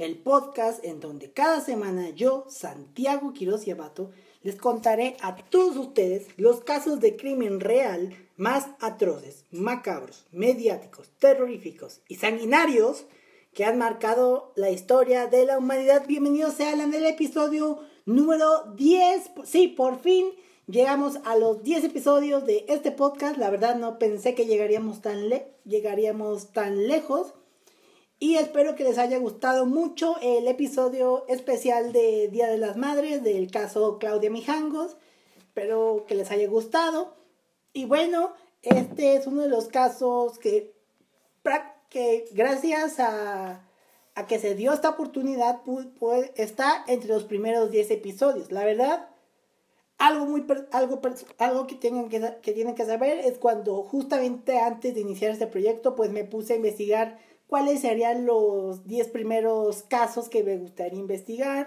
el podcast en donde cada semana yo, Santiago Quiroz y Abato, les contaré a todos ustedes los casos de crimen real más atroces, macabros, mediáticos, terroríficos y sanguinarios que han marcado la historia de la humanidad. Bienvenidos sean en el episodio número 10. Sí, por fin llegamos a los 10 episodios de este podcast. La verdad no pensé que llegaríamos tan, le llegaríamos tan lejos. Y espero que les haya gustado mucho el episodio especial de Día de las Madres del caso Claudia Mijangos. Espero que les haya gustado. Y bueno, este es uno de los casos que, que gracias a, a que se dio esta oportunidad está entre los primeros 10 episodios. La verdad, algo, muy, algo, algo que, tienen que, que tienen que saber es cuando justamente antes de iniciar este proyecto, pues me puse a investigar cuáles serían los 10 primeros casos que me gustaría investigar.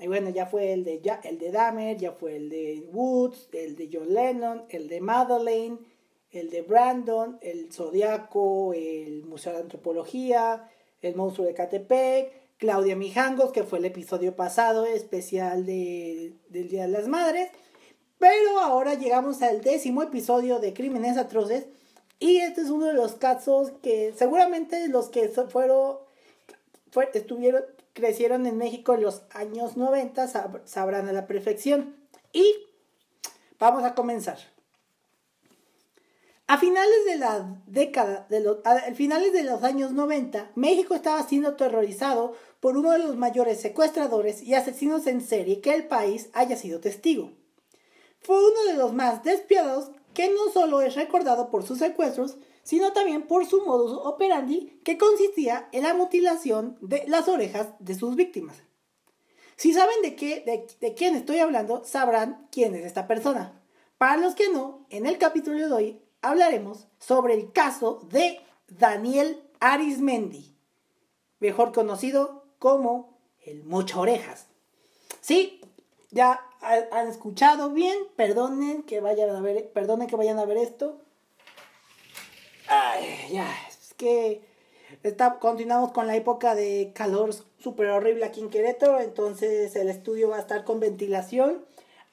Y bueno, ya fue el de, ya, el de Dahmer, ya fue el de Woods, el de John Lennon, el de Madeleine, el de Brandon, el Zodiaco, el Museo de Antropología, el Monstruo de Catepec, Claudia Mijangos, que fue el episodio pasado especial de, del Día de las Madres. Pero ahora llegamos al décimo episodio de Crímenes Atroces y este es uno de los casos que seguramente los que fueron, estuvieron, crecieron en México en los años 90 sabrán a la perfección. Y vamos a comenzar. A finales de la década, de los, a finales de los años 90, México estaba siendo terrorizado por uno de los mayores secuestradores y asesinos en serie que el país haya sido testigo. Fue uno de los más despiadados que no solo es recordado por sus secuestros, sino también por su modus operandi que consistía en la mutilación de las orejas de sus víctimas. Si saben de, qué, de, quién estoy hablando, sabrán quién es esta persona. Para los que no, en el capítulo de hoy hablaremos sobre el caso de Daniel Arismendi, mejor conocido como el Mucha Orejas. Sí, ya han escuchado bien, perdonen que vayan a ver, perdonen que vayan a ver esto. Ay, ya, es que está, continuamos con la época de calor súper horrible aquí en Querétaro, entonces el estudio va a estar con ventilación.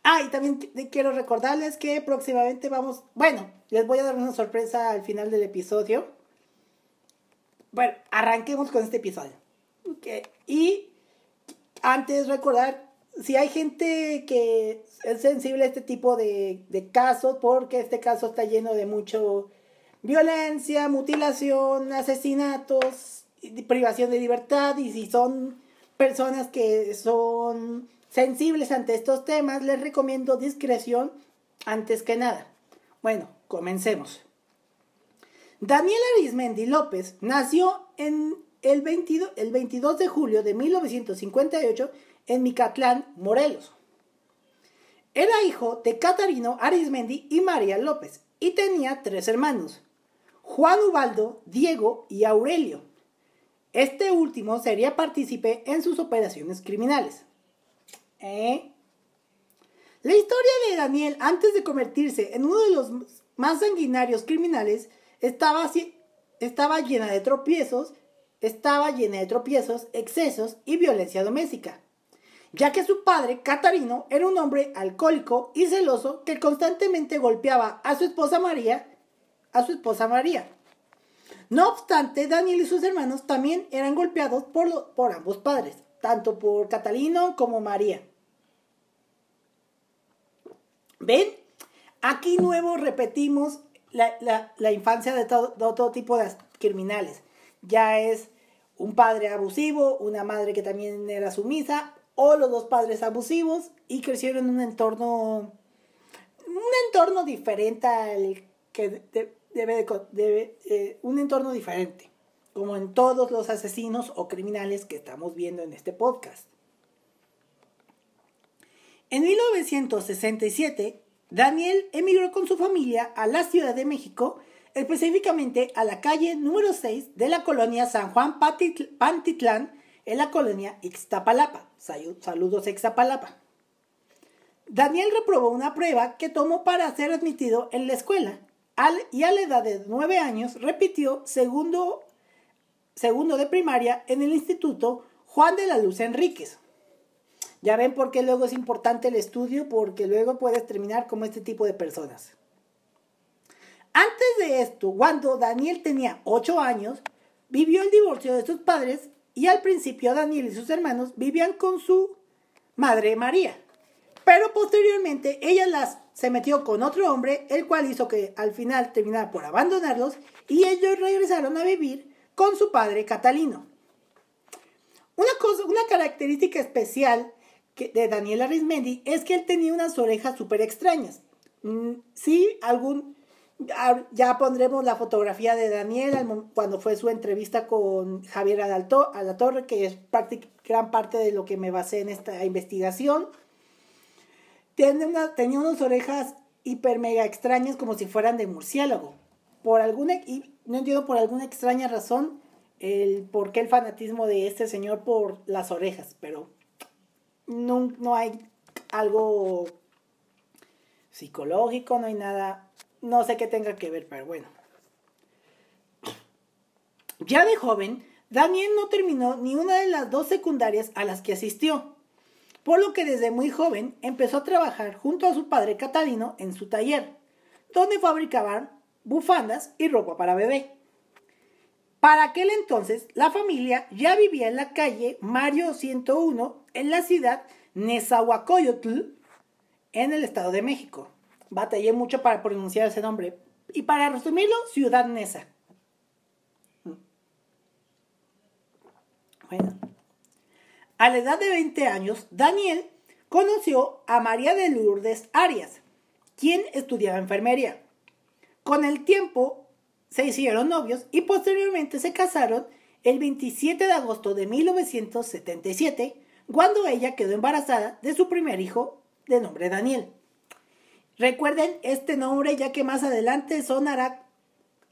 Ah, y también quiero recordarles que próximamente vamos, bueno, les voy a dar una sorpresa al final del episodio. Bueno, arranquemos con este episodio. Okay. Y antes recordar si hay gente que es sensible a este tipo de, casos, porque este caso está lleno de mucho violencia, mutilación, asesinatos, privación de libertad, y si son personas que son sensibles ante estos temas, les recomiendo discreción antes que nada. Bueno, comencemos. Daniel Arismendi López nació en el 22, el 22 de julio de 1958 en Micatlán, Morelos. Era hijo de Catarino Arismendi y María López y tenía tres hermanos, Juan Ubaldo, Diego y Aurelio. Este último sería partícipe en sus operaciones criminales. ¿Eh? La historia de Daniel antes de convertirse en uno de los más sanguinarios criminales estaba, estaba llena de tropiezos, estaba llena de tropiezos, excesos y violencia doméstica ya que su padre, Catarino, era un hombre alcohólico y celoso que constantemente golpeaba a su esposa María, a su esposa María. No obstante, Daniel y sus hermanos también eran golpeados por, por ambos padres, tanto por Catalino como María. ¿Ven? Aquí nuevo repetimos la, infancia de todo, de todo tipo de criminales. Ya es un padre abusivo, una madre que también era sumisa, o los dos padres abusivos y crecieron en un entorno un entorno diferente al que debe de, eh, un entorno diferente como en todos los asesinos o criminales que estamos viendo en este podcast. En 1967, Daniel emigró con su familia a la Ciudad de México, específicamente a la calle número 6 de la colonia San Juan Pantitlán, en la colonia Ixtapalapa. Saludos Ixtapalapa. Daniel reprobó una prueba que tomó para ser admitido en la escuela y a la edad de 9 años repitió segundo, segundo de primaria en el Instituto Juan de la Luz Enríquez. Ya ven por qué luego es importante el estudio, porque luego puedes terminar como este tipo de personas. Antes de esto, cuando Daniel tenía 8 años, vivió el divorcio de sus padres y al principio Daniel y sus hermanos vivían con su madre María. Pero posteriormente ella las se metió con otro hombre, el cual hizo que al final terminara por abandonarlos y ellos regresaron a vivir con su padre Catalino. Una, cosa, una característica especial de Daniel Arismendi es que él tenía unas orejas súper extrañas. Mm, sí, algún, ya pondremos la fotografía de Daniel cuando fue su entrevista con Javier Torre, que es gran parte de lo que me basé en esta investigación tenía unas orejas hiper mega extrañas como si fueran de murciélago. Por alguna, y no entiendo por alguna extraña razón el por qué el fanatismo de este señor por las orejas, pero no, no hay algo psicológico, no hay nada, no sé qué tenga que ver, pero bueno. Ya de joven, Daniel no terminó ni una de las dos secundarias a las que asistió por lo que desde muy joven empezó a trabajar junto a su padre Catalino en su taller, donde fabricaban bufandas y ropa para bebé. Para aquel entonces, la familia ya vivía en la calle Mario 101 en la ciudad Nezahualcóyotl, en el Estado de México. Batallé mucho para pronunciar ese nombre. Y para resumirlo, Ciudad Neza. Bueno, a la edad de 20 años, Daniel conoció a María de Lourdes Arias, quien estudiaba enfermería. Con el tiempo se hicieron novios y posteriormente se casaron el 27 de agosto de 1977, cuando ella quedó embarazada de su primer hijo de nombre Daniel. Recuerden este nombre ya que más adelante sonará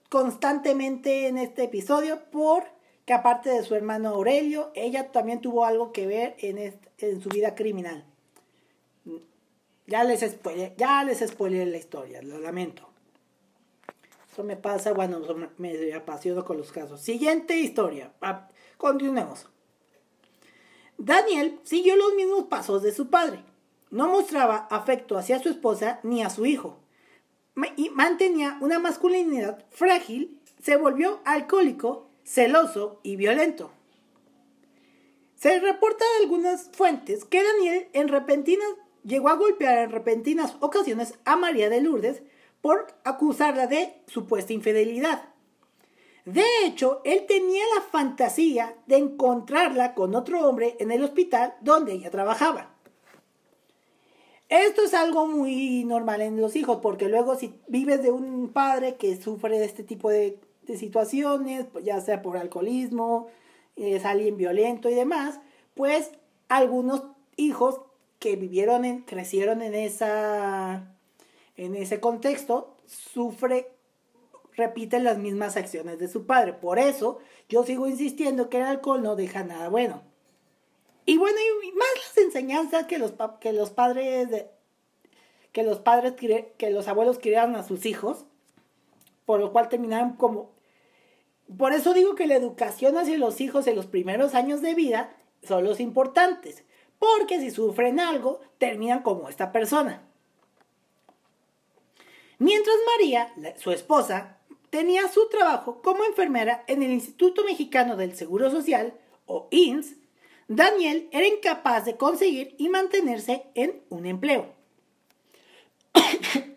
constantemente en este episodio por que aparte de su hermano Aurelio, ella también tuvo algo que ver en, su vida criminal. Ya les spoilé, ya les la historia, lo lamento. Eso me pasa cuando me apasiono con los casos. Siguiente historia. Continuemos. Daniel siguió los mismos pasos de su padre. No mostraba afecto hacia su esposa ni a su hijo. Y mantenía una masculinidad frágil, se volvió alcohólico celoso y violento. Se reporta de algunas fuentes que Daniel en repentinas llegó a golpear en repentinas ocasiones a María de Lourdes por acusarla de supuesta infidelidad. De hecho, él tenía la fantasía de encontrarla con otro hombre en el hospital donde ella trabajaba. Esto es algo muy normal en los hijos, porque luego si vives de un padre que sufre este tipo de de situaciones, ya sea por alcoholismo, es alguien violento y demás, pues algunos hijos que vivieron en, crecieron en esa en ese contexto, sufre, repiten las mismas acciones de su padre. Por eso yo sigo insistiendo que el alcohol no deja nada bueno. Y bueno, y más las enseñanzas que los, que los padres que los padres que los abuelos criaron a sus hijos, por lo cual terminaron como por eso digo que la educación hacia los hijos en los primeros años de vida son los importantes, porque si sufren algo, terminan como esta persona. Mientras María, su esposa, tenía su trabajo como enfermera en el Instituto Mexicano del Seguro Social, o INS, Daniel era incapaz de conseguir y mantenerse en un empleo.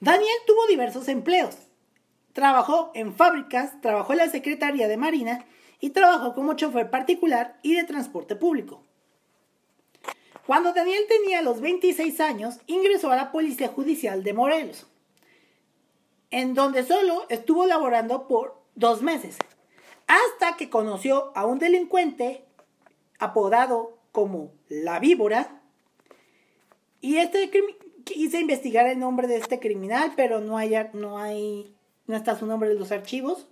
Daniel tuvo diversos empleos, Trabajó en fábricas, trabajó en la Secretaría de Marina y trabajó como chofer particular y de transporte público. Cuando Daniel tenía los 26 años, ingresó a la Policía Judicial de Morelos, en donde solo estuvo laborando por dos meses, hasta que conoció a un delincuente apodado como La Víbora. Y este quise investigar el nombre de este criminal, pero no hay, no hay, no está su nombre en los archivos,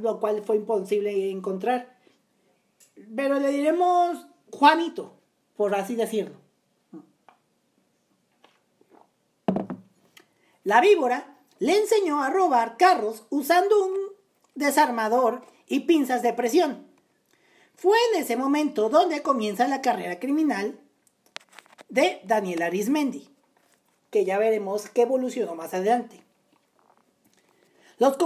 lo cual fue imposible encontrar. Pero le diremos Juanito, por así decirlo. La víbora le enseñó a robar carros usando un desarmador y pinzas de presión. Fue en ese momento donde comienza la carrera criminal de Daniel Arismendi, que ya veremos que evolucionó más adelante. Los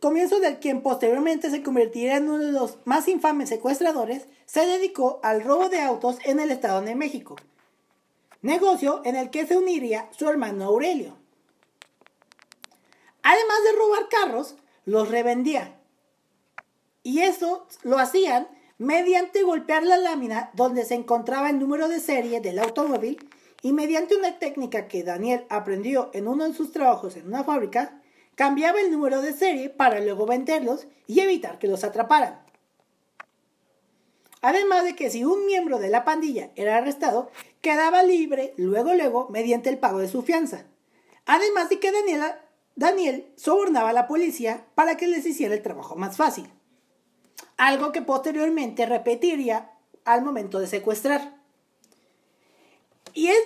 comienzos del quien posteriormente se convertiría en uno de los más infames secuestradores, se dedicó al robo de autos en el Estado de México, negocio en el que se uniría su hermano Aurelio. Además de robar carros, los revendía. Y eso lo hacían mediante golpear la lámina donde se encontraba el número de serie del automóvil y mediante una técnica que Daniel aprendió en uno de sus trabajos en una fábrica, cambiaba el número de serie para luego venderlos y evitar que los atraparan. Además de que si un miembro de la pandilla era arrestado, quedaba libre luego luego mediante el pago de su fianza. Además de que Daniela Daniel sobornaba a la policía para que les hiciera el trabajo más fácil, algo que posteriormente repetiría al momento de secuestrar. Y es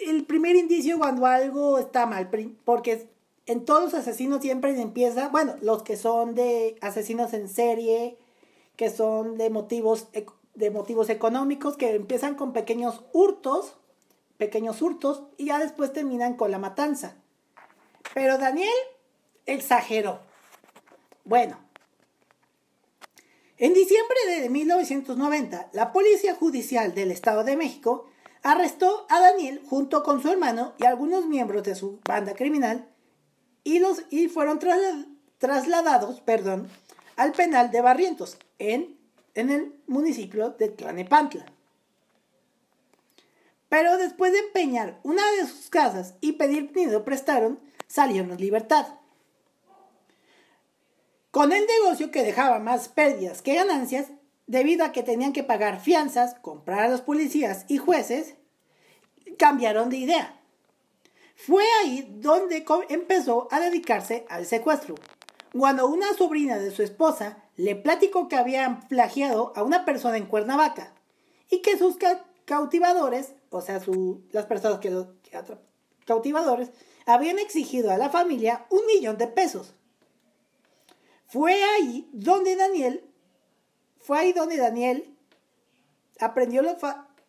el primer indicio cuando algo está mal, porque en todos los asesinos siempre empieza, bueno, los que son de asesinos en serie, que son de motivos, de motivos económicos, que empiezan con pequeños hurtos, pequeños hurtos, y ya después terminan con la matanza. Pero Daniel exageró. Bueno, en diciembre de 1990, la Policía Judicial del Estado de México arrestó a Daniel junto con su hermano y algunos miembros de su banda criminal y, los, y fueron trasladados perdón, al penal de Barrientos en, en el municipio de Tlanepantla. Pero después de empeñar una de sus casas y pedir dinero prestaron, salieron en libertad. Con el negocio que dejaba más pérdidas que ganancias, debido a que tenían que pagar fianzas, comprar a los policías y jueces, cambiaron de idea. Fue ahí donde empezó a dedicarse al secuestro. Cuando una sobrina de su esposa le platicó que habían plagiado a una persona en Cuernavaca y que sus cautivadores, o sea, las personas que los cautivadores, habían exigido a la familia un millón de pesos. Fue ahí donde Daniel, fue ahí donde Daniel aprendió lo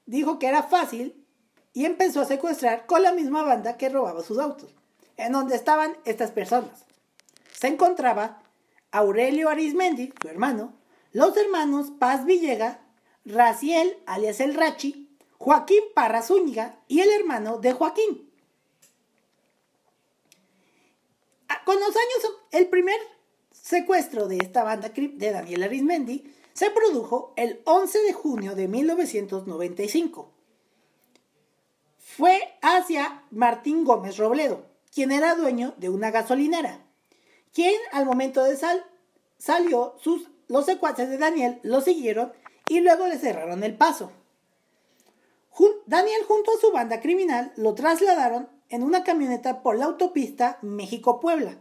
dijo que era fácil y empezó a secuestrar con la misma banda que robaba sus autos, en donde estaban estas personas. Se encontraba Aurelio Arismendi, su hermano, los hermanos Paz Villega, Raciel, alias el Rachi, Joaquín Parra Zúñiga y el hermano de Joaquín. Con los años, el primer secuestro de esta banda de Daniel Arismendi se produjo el 11 de junio de 1995. Fue hacia Martín Gómez Robledo, quien era dueño de una gasolinera, quien al momento de sal salió, sus, los secuaces de Daniel lo siguieron y luego le cerraron el paso. Daniel junto a su banda criminal lo trasladaron en una camioneta por la autopista México-Puebla.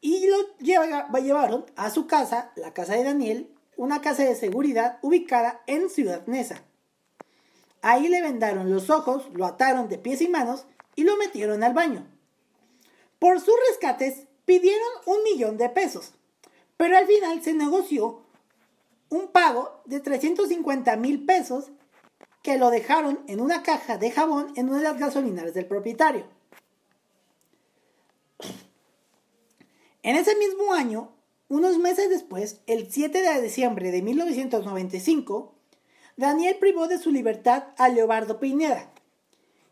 Y lo llevaron a su casa, la casa de Daniel, una casa de seguridad ubicada en Ciudad Neza. Ahí le vendaron los ojos, lo ataron de pies y manos y lo metieron al baño. Por sus rescates pidieron un millón de pesos, pero al final se negoció un pago de 350 mil pesos que lo dejaron en una caja de jabón en una de las gasolineras del propietario. En ese mismo año, unos meses después, el 7 de diciembre de 1995, Daniel privó de su libertad a Leobardo Pineda,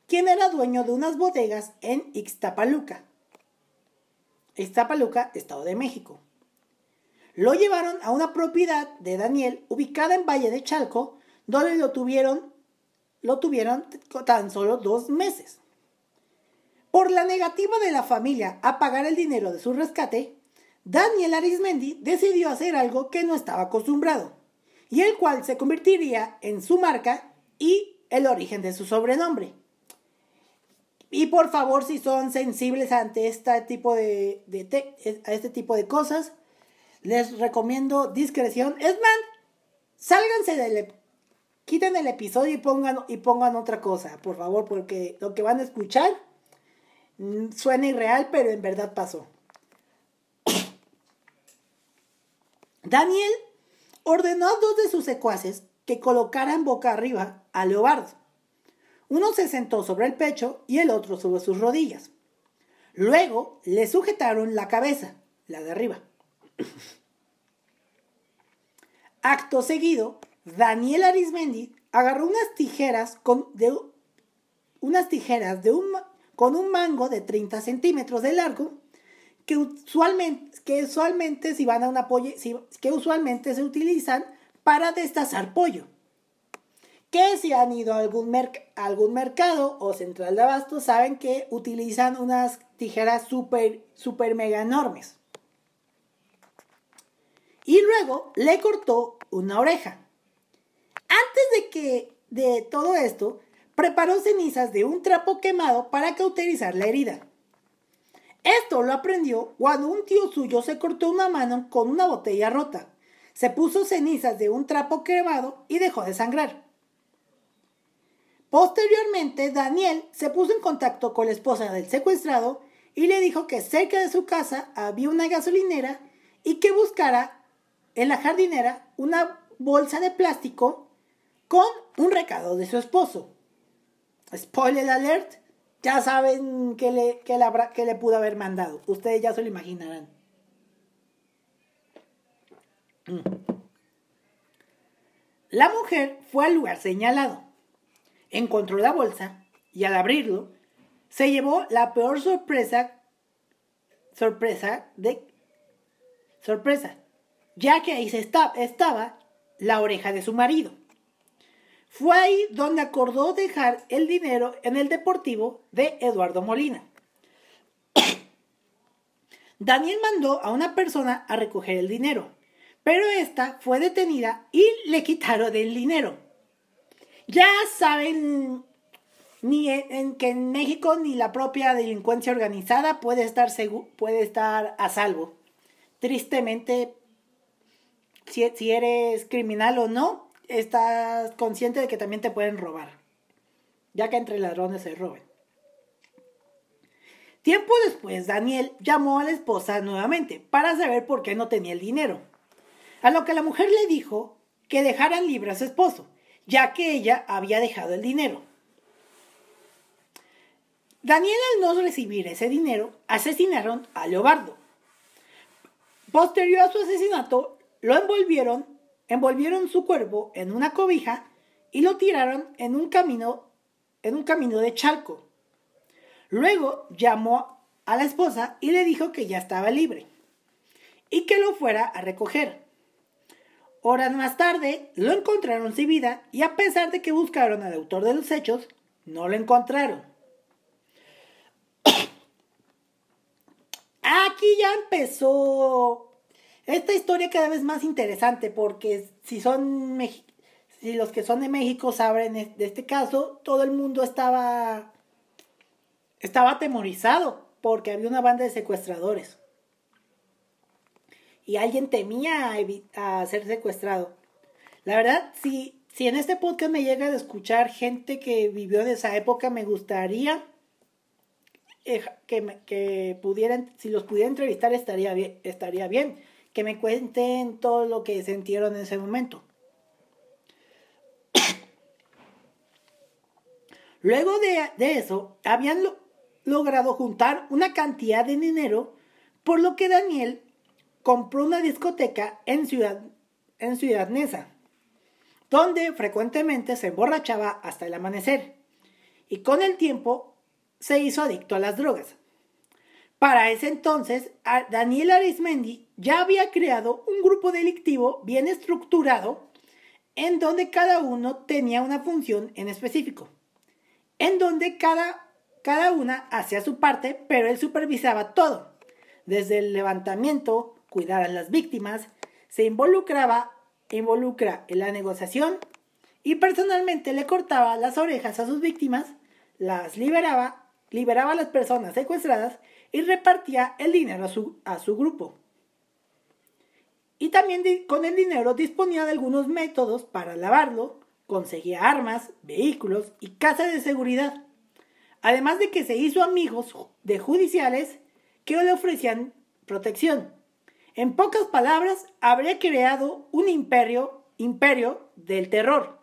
quien era dueño de unas bodegas en Ixtapaluca, Ixtapaluca, Estado de México. Lo llevaron a una propiedad de Daniel ubicada en Valle de Chalco, donde lo tuvieron lo tuvieron tan solo dos meses. Por la negativa de la familia a pagar el dinero de su rescate, Daniel Arismendi decidió hacer algo que no estaba acostumbrado, y el cual se convertiría en su marca y el origen de su sobrenombre. Y por favor, si son sensibles ante este tipo de, este tipo de cosas, les recomiendo discreción. Es más, sálganse del... Quiten el episodio y pongan, y pongan otra cosa, por favor, porque lo que van a escuchar mm, suena irreal, pero en verdad pasó. Daniel ordenó a dos de sus secuaces que colocaran boca arriba a Leobardo. Uno se sentó sobre el pecho y el otro sobre sus rodillas. Luego le sujetaron la cabeza, la de arriba. Acto seguido, Daniel Arismendi agarró unas tijeras con, unas tijeras de un, con un mango de 30 centímetros de largo que usualmente, que usualmente si van a que usualmente se utilizan para destazar pollo. Que si han ido a algún, algún mercado o central de abasto saben que utilizan unas tijeras súper, súper mega enormes. Y luego le cortó una oreja. Que de todo esto, preparó cenizas de un trapo quemado para cauterizar la herida. Esto lo aprendió cuando un tío suyo se cortó una mano con una botella rota. Se puso cenizas de un trapo quemado y dejó de sangrar. Posteriormente, Daniel se puso en contacto con la esposa del secuestrado y le dijo que cerca de su casa había una gasolinera y que buscara en la jardinera una bolsa de plástico con un recado de su esposo. Spoiler alert, ya saben que le, le pudo haber mandado. Ustedes ya se lo imaginarán. Mm. La mujer fue al lugar señalado, encontró la bolsa y al abrirlo se llevó la peor sorpresa, sorpresa de sorpresa, ya que ahí se estaba la oreja de su marido. Fue ahí donde acordó dejar el dinero en el deportivo de Eduardo Molina. Daniel mandó a una persona a recoger el dinero, pero esta fue detenida y le quitaron el dinero. Ya saben ni en, que en México ni la propia delincuencia organizada puede estar, puede estar a salvo. Tristemente, si eres criminal o no, estás consciente de que también te pueden robar, ya que entre ladrones se roben. Tiempo después, Daniel llamó a la esposa nuevamente para saber por qué no tenía el dinero. A lo que la mujer le dijo que dejaran libre a su esposo, ya que ella había dejado el dinero. Daniel, al no recibir ese dinero, asesinaron a Leobardo. Posterior a su asesinato, lo envolvieron envolvieron su cuerpo en una cobija y lo tiraron en un camino, en un camino de Chalco. Luego llamó a la esposa y le dijo que ya estaba libre y que lo fuera a recoger. Horas más tarde lo encontraron sin vida y a pesar de que buscaron al autor de los hechos, no lo encontraron. Aquí ya empezó esta historia cada vez más interesante porque si son si los que son de México saben de este caso, todo el mundo estaba estaba atemorizado porque había una banda de secuestradores. Y alguien temía a, ser secuestrado. La verdad, si, si en este podcast me llega a escuchar gente que vivió en esa época, me gustaría eh, que, que pudieran, si los pudiera entrevistar, estaría bien. Estaría bien que me cuenten todo lo que sintieron en ese momento. Luego de, eso, habían logrado juntar una cantidad de dinero, por lo que Daniel compró una discoteca en Ciudad, en Ciudad Neza, donde frecuentemente se emborrachaba hasta el amanecer, y con el tiempo se hizo adicto a las drogas. Para ese entonces, Daniel Arismendi ya había creado un grupo delictivo bien estructurado en donde cada uno tenía una función en específico, en donde cada, cada una hacía su parte, pero él supervisaba todo, desde el levantamiento, cuidar a las víctimas, se involucraba involucra en la negociación y personalmente le cortaba las orejas a sus víctimas, las liberaba, liberaba a las personas secuestradas y repartía el dinero a su, a su grupo. Y también con el dinero disponía de algunos métodos para lavarlo, conseguía armas, vehículos y casas de seguridad. Además de que se hizo amigos de judiciales que le ofrecían protección. En pocas palabras, habría creado un imperio, imperio del terror.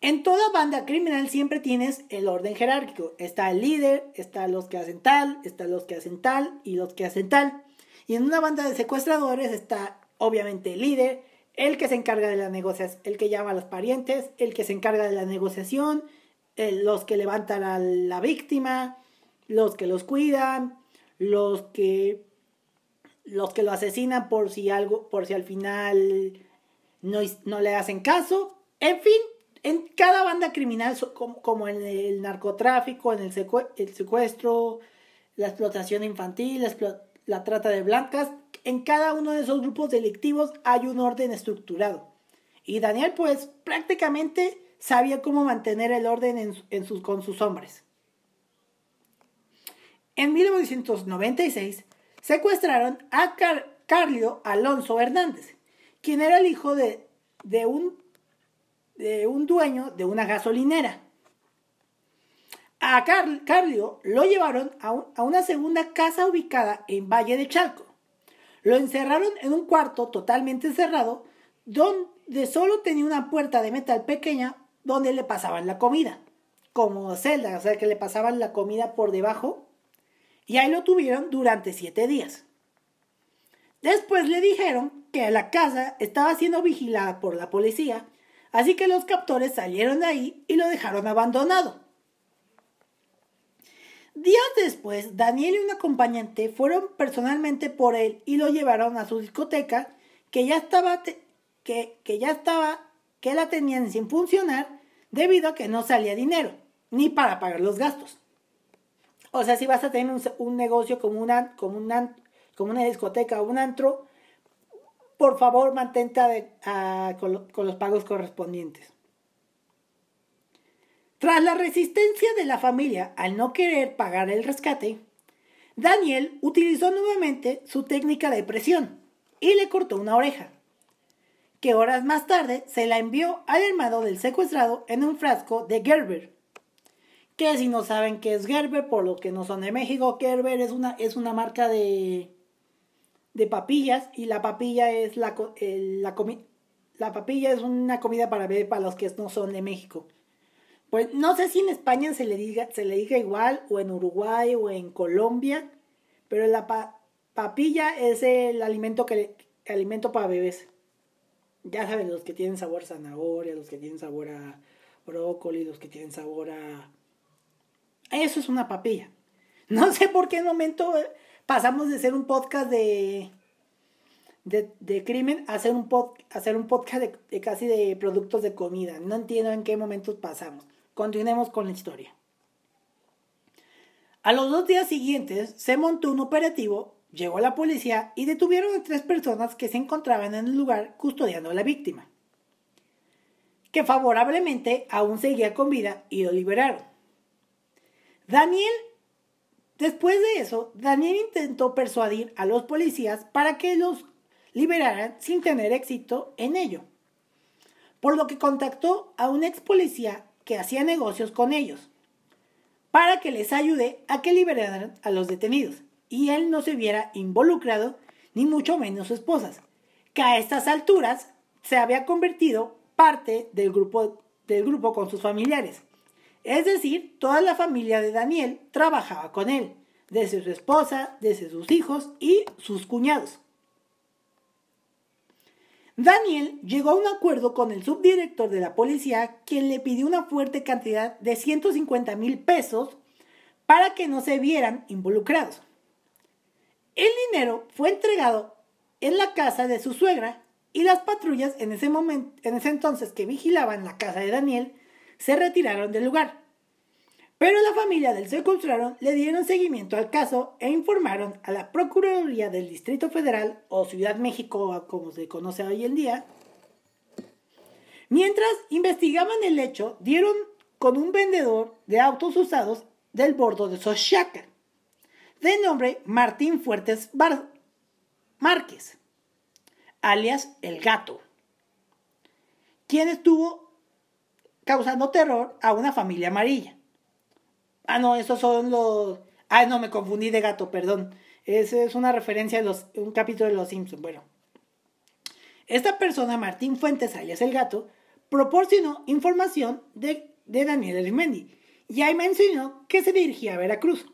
En toda banda criminal siempre tienes el orden jerárquico. Está el líder, están los que hacen tal, están los que hacen tal y los que hacen tal. Y en una banda de secuestradores está obviamente el líder, el que se encarga de la negociación, el que llama a los parientes, el que se encarga de la negociación, los que levantan a la víctima, los que los cuidan, los que los que lo asesinan por si algo, por si al final no, no le hacen caso. En fin, en cada banda criminal, como, en el narcotráfico, en el, secuestro, la explotación infantil, la, trata de blancas, en cada uno de esos grupos delictivos hay un orden estructurado. Y Daniel, pues, prácticamente sabía cómo mantener el orden en, sus, con sus hombres. En 1996 secuestraron a Carlio Alonso Hernández, quien era el hijo de, un, de un dueño de una gasolinera. A Carlio lo llevaron a, a una segunda casa ubicada en Valle de Chalco. Lo encerraron en un cuarto totalmente cerrado, donde solo tenía una puerta de metal pequeña donde le pasaban la comida, como celda, o sea que le pasaban la comida por debajo y ahí lo tuvieron durante siete días. Después le dijeron que la casa estaba siendo vigilada por la policía, así que los captores salieron de ahí y lo dejaron abandonado. Días después, Daniel y un acompañante fueron personalmente por él y lo llevaron a su discoteca, que ya estaba, que, que ya estaba, que la tenían sin funcionar debido a que no salía dinero, ni para pagar los gastos. O sea, si vas a tener un, negocio como una, como, como una discoteca o un antro, por favor mantente con los pagos correspondientes. Tras la resistencia de la familia al no querer pagar el rescate, Daniel utilizó nuevamente su técnica de presión y le cortó una oreja, que horas más tarde se la envió al hermano del secuestrado en un frasco de Gerber, que si no saben qué es Gerber, por lo que no son de México, Gerber es una, es una marca de, de papillas y la papilla es la, la, la papilla es una comida para beber para los que no son de México. Pues no sé si en España se le diga, se le diga igual, o en Uruguay, o en Colombia, pero la papilla es el alimento que alimento para bebés. Ya saben, los que tienen sabor a zanahoria, los que tienen sabor a brócoli, los que tienen sabor a eso es una papilla. No sé por qué momento eh, pasamos de ser un podcast de, de, crimen a hacer un, hacer un podcast de, casi de productos de comida. No entiendo en qué momentos pasamos. Continuemos con la historia. A los dos días siguientes se montó un operativo, llegó la policía y detuvieron a tres personas que se encontraban en el lugar custodiando a la víctima, que favorablemente aún seguía con vida y lo liberaron. Daniel, después de eso, Daniel intentó persuadir a los policías para que los liberaran sin tener éxito en ello, por lo que contactó a un ex policía que hacía negocios con ellos, para que les ayude a que liberaran a los detenidos y él no se viera involucrado, ni mucho menos sus esposas, que a estas alturas se había convertido parte del grupo, del grupo con sus familiares. Es decir, toda la familia de Daniel trabajaba con él, desde su esposa, desde sus hijos y sus cuñados. Daniel llegó a un acuerdo con el subdirector de la policía, quien le pidió una fuerte cantidad de 150 mil pesos para que no se vieran involucrados. El dinero fue entregado en la casa de su suegra y las patrullas en ese momento, en ese entonces que vigilaban la casa de Daniel, se retiraron del lugar. Pero la familia del secuestrado le dieron seguimiento al caso e informaron a la Procuraduría del Distrito Federal o Ciudad México, como se conoce hoy en día, Mientras investigaban el hecho, dieron con un vendedor de autos usados del bordo de Sochaca, de nombre Martín Fuertes Márquez, alias El Gato, quien estuvo causando terror a una familia amarilla. Ah, no, esos son los... Ah, no, me confundí de gato, perdón. Esa es una referencia a los, un capítulo de Los Simpsons. Bueno, esta persona, Martín Fuentes, alias El Gato, proporcionó información de, de Daniel Arismendi y ahí mencionó que se dirigía a Veracruz.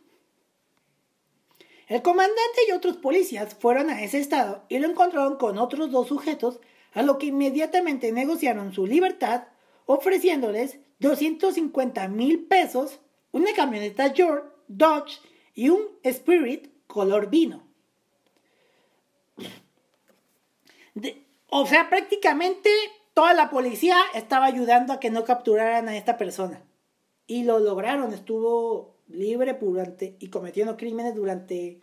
El comandante y otros policías fueron a ese estado y lo encontraron con otros dos sujetos, a lo que inmediatamente negociaron su libertad, ofreciéndoles 250 mil pesos, una camioneta George, Dodge y un Spirit color vino. o sea, prácticamente toda la policía estaba ayudando a que no capturaran a esta persona. Y lo lograron, estuvo libre durante, y cometiendo crímenes durante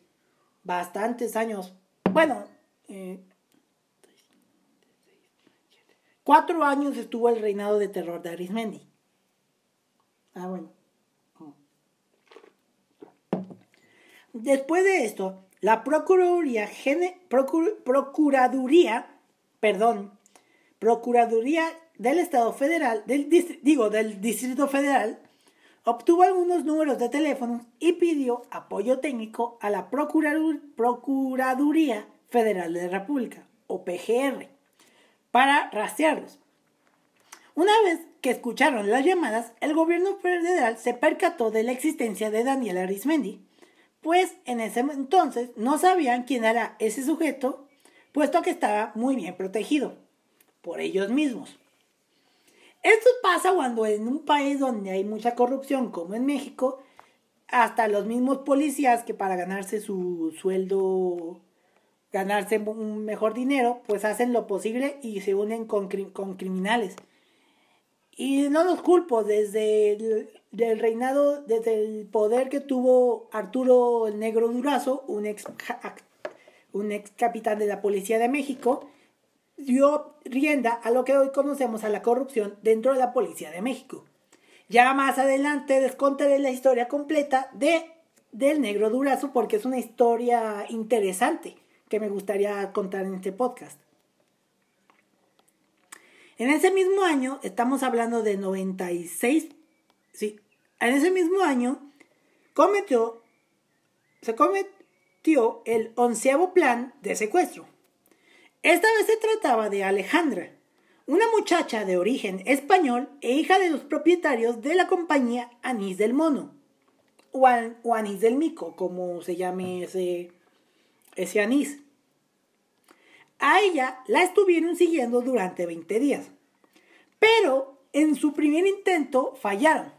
bastantes años. Bueno, eh, cuatro años estuvo el reinado de terror de Arismendi. Ah, bueno. Después de esto, la Procuraduría, del Estado Federal, del digo, del Distrito Federal, obtuvo algunos números de teléfono y pidió apoyo técnico a la Procuraduría Federal de la República, o PGR, para rastrearlos. Una vez que escucharon las llamadas, el gobierno federal se percató de la existencia de Daniel Arismendi, pues en ese entonces no sabían quién era ese sujeto, puesto que estaba muy bien protegido por ellos mismos. Esto pasa cuando en un país donde hay mucha corrupción, como en México, hasta los mismos policías que para ganarse su sueldo, ganarse un mejor dinero, pues hacen lo posible y se unen con, con criminales. Y no los culpo, desde reinado, desde el poder que tuvo Arturo el Negro Durazo, un ex, un ex capitán de la Policía de México, dio rienda a lo que hoy conocemos a la corrupción dentro de la Policía de México. Ya más adelante les contaré la historia completa de del Negro Durazo porque es una historia interesante que me gustaría contar en este podcast. En ese mismo año, estamos hablando de 96, sí, en ese mismo año cometió, se cometió el onceavo plan de secuestro. Esta vez se trataba de Alejandra, una muchacha de origen español e hija de los propietarios de la compañía Anís del Mono, o, Anís del Mico, como se llame ese, ese anís. A ella la estuvieron siguiendo durante 20 días, pero en su primer intento fallaron,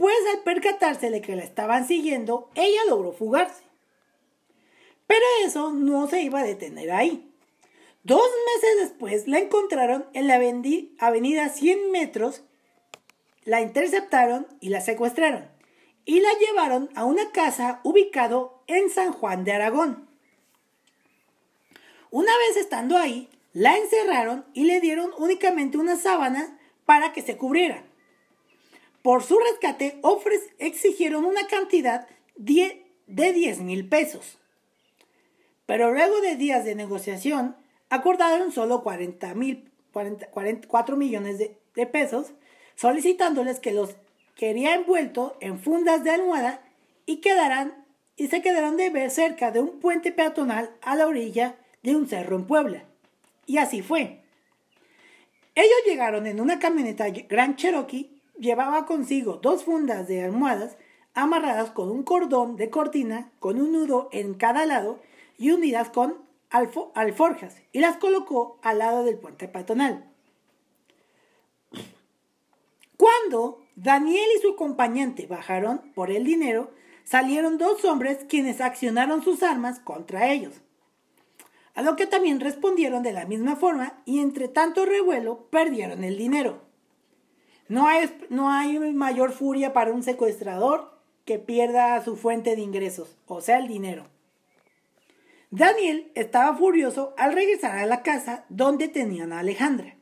pues al percatarse de que la estaban siguiendo, ella logró fugarse. Pero eso no se iba a detener ahí Dos meses después la encontraron en la avenida 100 metros, la interceptaron y la secuestraron y la llevaron a una casa ubicado en San Juan de Aragón. Una vez estando ahí, la encerraron y le dieron únicamente una sábana para que se cubriera. Por su rescate exigieron una cantidad de 10 mil pesos. Pero luego de días de negociación, acordaron solo 40 mil, 44 millones de, de pesos, solicitándoles que los quería envuelto en fundas de almohada y quedarán y se quedaron de ver cerca de un puente peatonal a la orilla de un cerro en Puebla. Y así fue. Ellos llegaron en una camioneta Grand Cherokee, llevaba consigo dos fundas de almohadas amarradas con un cordón de cortina con un nudo en cada lado y unidas con alforjas y las colocó al lado del puente peatonal. Cuando Daniel y su acompañante bajaron por el dinero, salieron dos hombres quienes accionaron sus armas contra ellos. A lo que también respondieron de la misma forma y entre tanto revuelo perdieron el dinero. No hay, no hay mayor furia para un secuestrador que pierda su fuente de ingresos, o sea, el dinero. Daniel estaba furioso al regresar a la casa donde tenían a Alejandra.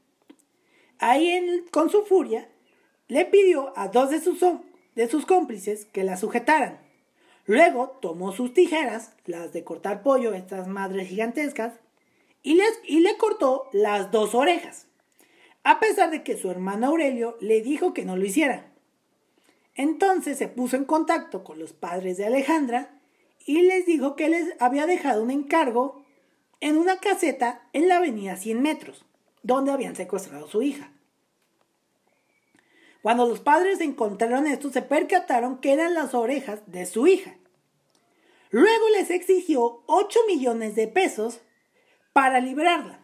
Ahí con su furia, le pidió a dos de sus, de sus cómplices que la sujetaran. Luego tomó sus tijeras, las de cortar pollo, estas madres gigantescas, y, les, y le cortó las dos orejas, a pesar de que su hermano Aurelio le dijo que no lo hiciera. Entonces se puso en contacto con los padres de Alejandra y les dijo que les había dejado un encargo en una caseta en la avenida 100 metros, donde habían secuestrado a su hija. Cuando los padres encontraron esto, se percataron que eran las orejas de su hija. Luego les exigió 8 millones de pesos para liberarla.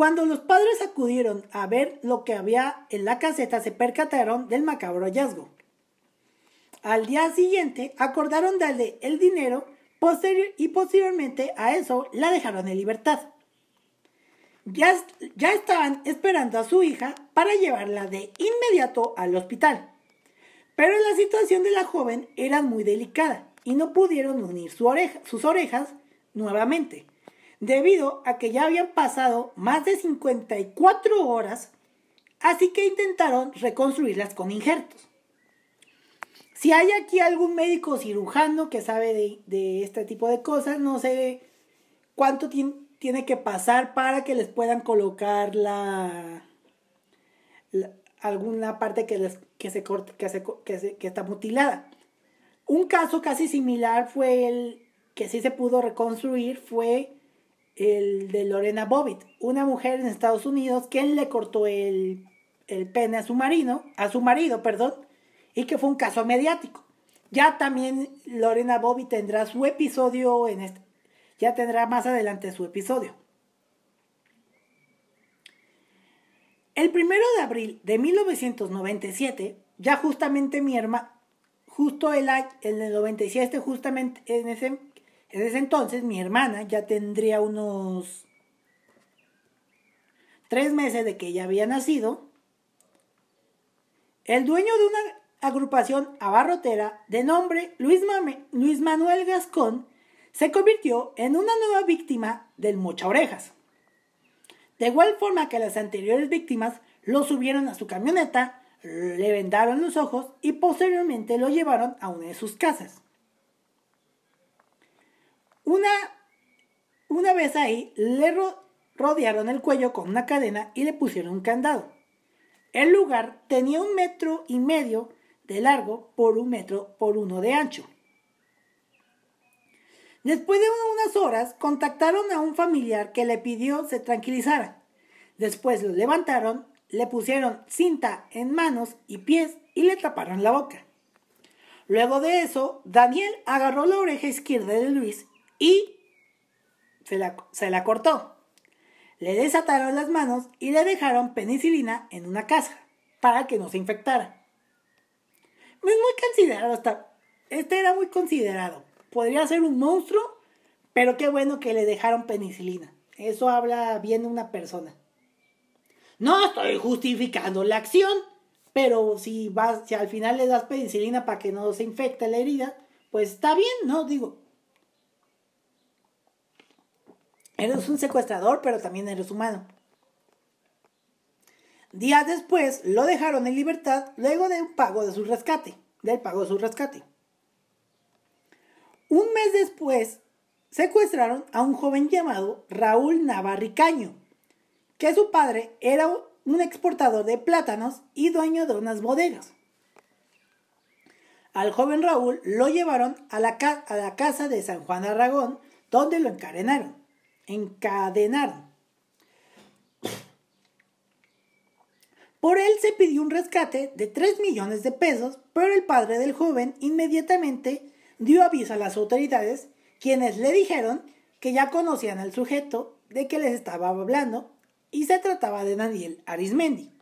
Cuando los padres acudieron a ver lo que había en la caseta, se percataron del macabro hallazgo. Al día siguiente acordaron darle el dinero y posteriormente a eso la dejaron en libertad. Ya, ya estaban esperando a su hija para llevarla de inmediato al hospital. Pero la situación de la joven era muy delicada y no pudieron unir sus orejas nuevamente, debido a que ya habían pasado más de 54 horas, así que intentaron reconstruirlas con injertos. Si hay aquí algún médico cirujano que sabe de, este tipo de cosas, no sé cuánto tiene que pasar para que les puedan colocar la, alguna parte que, les, que, se que, se, que está mutilada. Un caso casi similar fue el que sí se pudo reconstruir, fue el de Lorena Bobbitt, una mujer en Estados Unidos quien le cortó el, el pene a su marido, a su marido, perdón, y que fue un caso mediático. Ya también Lorena Bobby tendrá su episodio en este, ya tendrá más adelante su episodio. El primero de abril de 1997, ya justamente mi hermana, justo el año, en el 97, justamente en ese, en ese entonces, mi hermana ya tendría unos tres meses de que ella había nacido. El dueño de una agrupación abarrotera de nombre Luis, Luis Manuel Gascón se convirtió en una nueva víctima del mocha orejas. De igual forma que las anteriores víctimas, lo subieron a su camioneta, le vendaron los ojos y posteriormente lo llevaron a una de sus casas. Una, una vez ahí, le rodearon el cuello con una cadena y le pusieron un candado. El lugar tenía un metro y medio de largo por un metro por uno de ancho. Después de unas horas, contactaron a un familiar que le pidió se tranquilizara. Después lo levantaron, le pusieron cinta en manos y pies y le taparon la boca. Luego de eso, Daniel agarró la oreja izquierda de Luis y se la, se la cortó. Le desataron las manos y le dejaron penicilina en una caja para que no se infectara. Es muy considerado. Hasta, este era muy considerado. Podría ser un monstruo, pero qué bueno que le dejaron penicilina. Eso habla bien de una persona. No estoy justificando la acción, pero si vas, si al final le das penicilina para que no se infecte la herida, pues está bien, ¿no? Digo. Eres un secuestrador, pero también eres humano. Días después lo dejaron en libertad luego de un pago de su rescate, del pago de su rescate. Un mes después secuestraron a un joven llamado Raúl Navarricaño, que su padre era un exportador de plátanos y dueño de unas bodegas. Al joven Raúl lo llevaron a la, a la casa de San Juan Aragón, donde lo encadenaron. Encadenaron. Por él se pidió un rescate de 3 millones de pesos, pero el padre del joven inmediatamente dio aviso a las autoridades, quienes le dijeron que ya conocían al sujeto de que les estaba hablando y se trataba de Daniel Arismendi.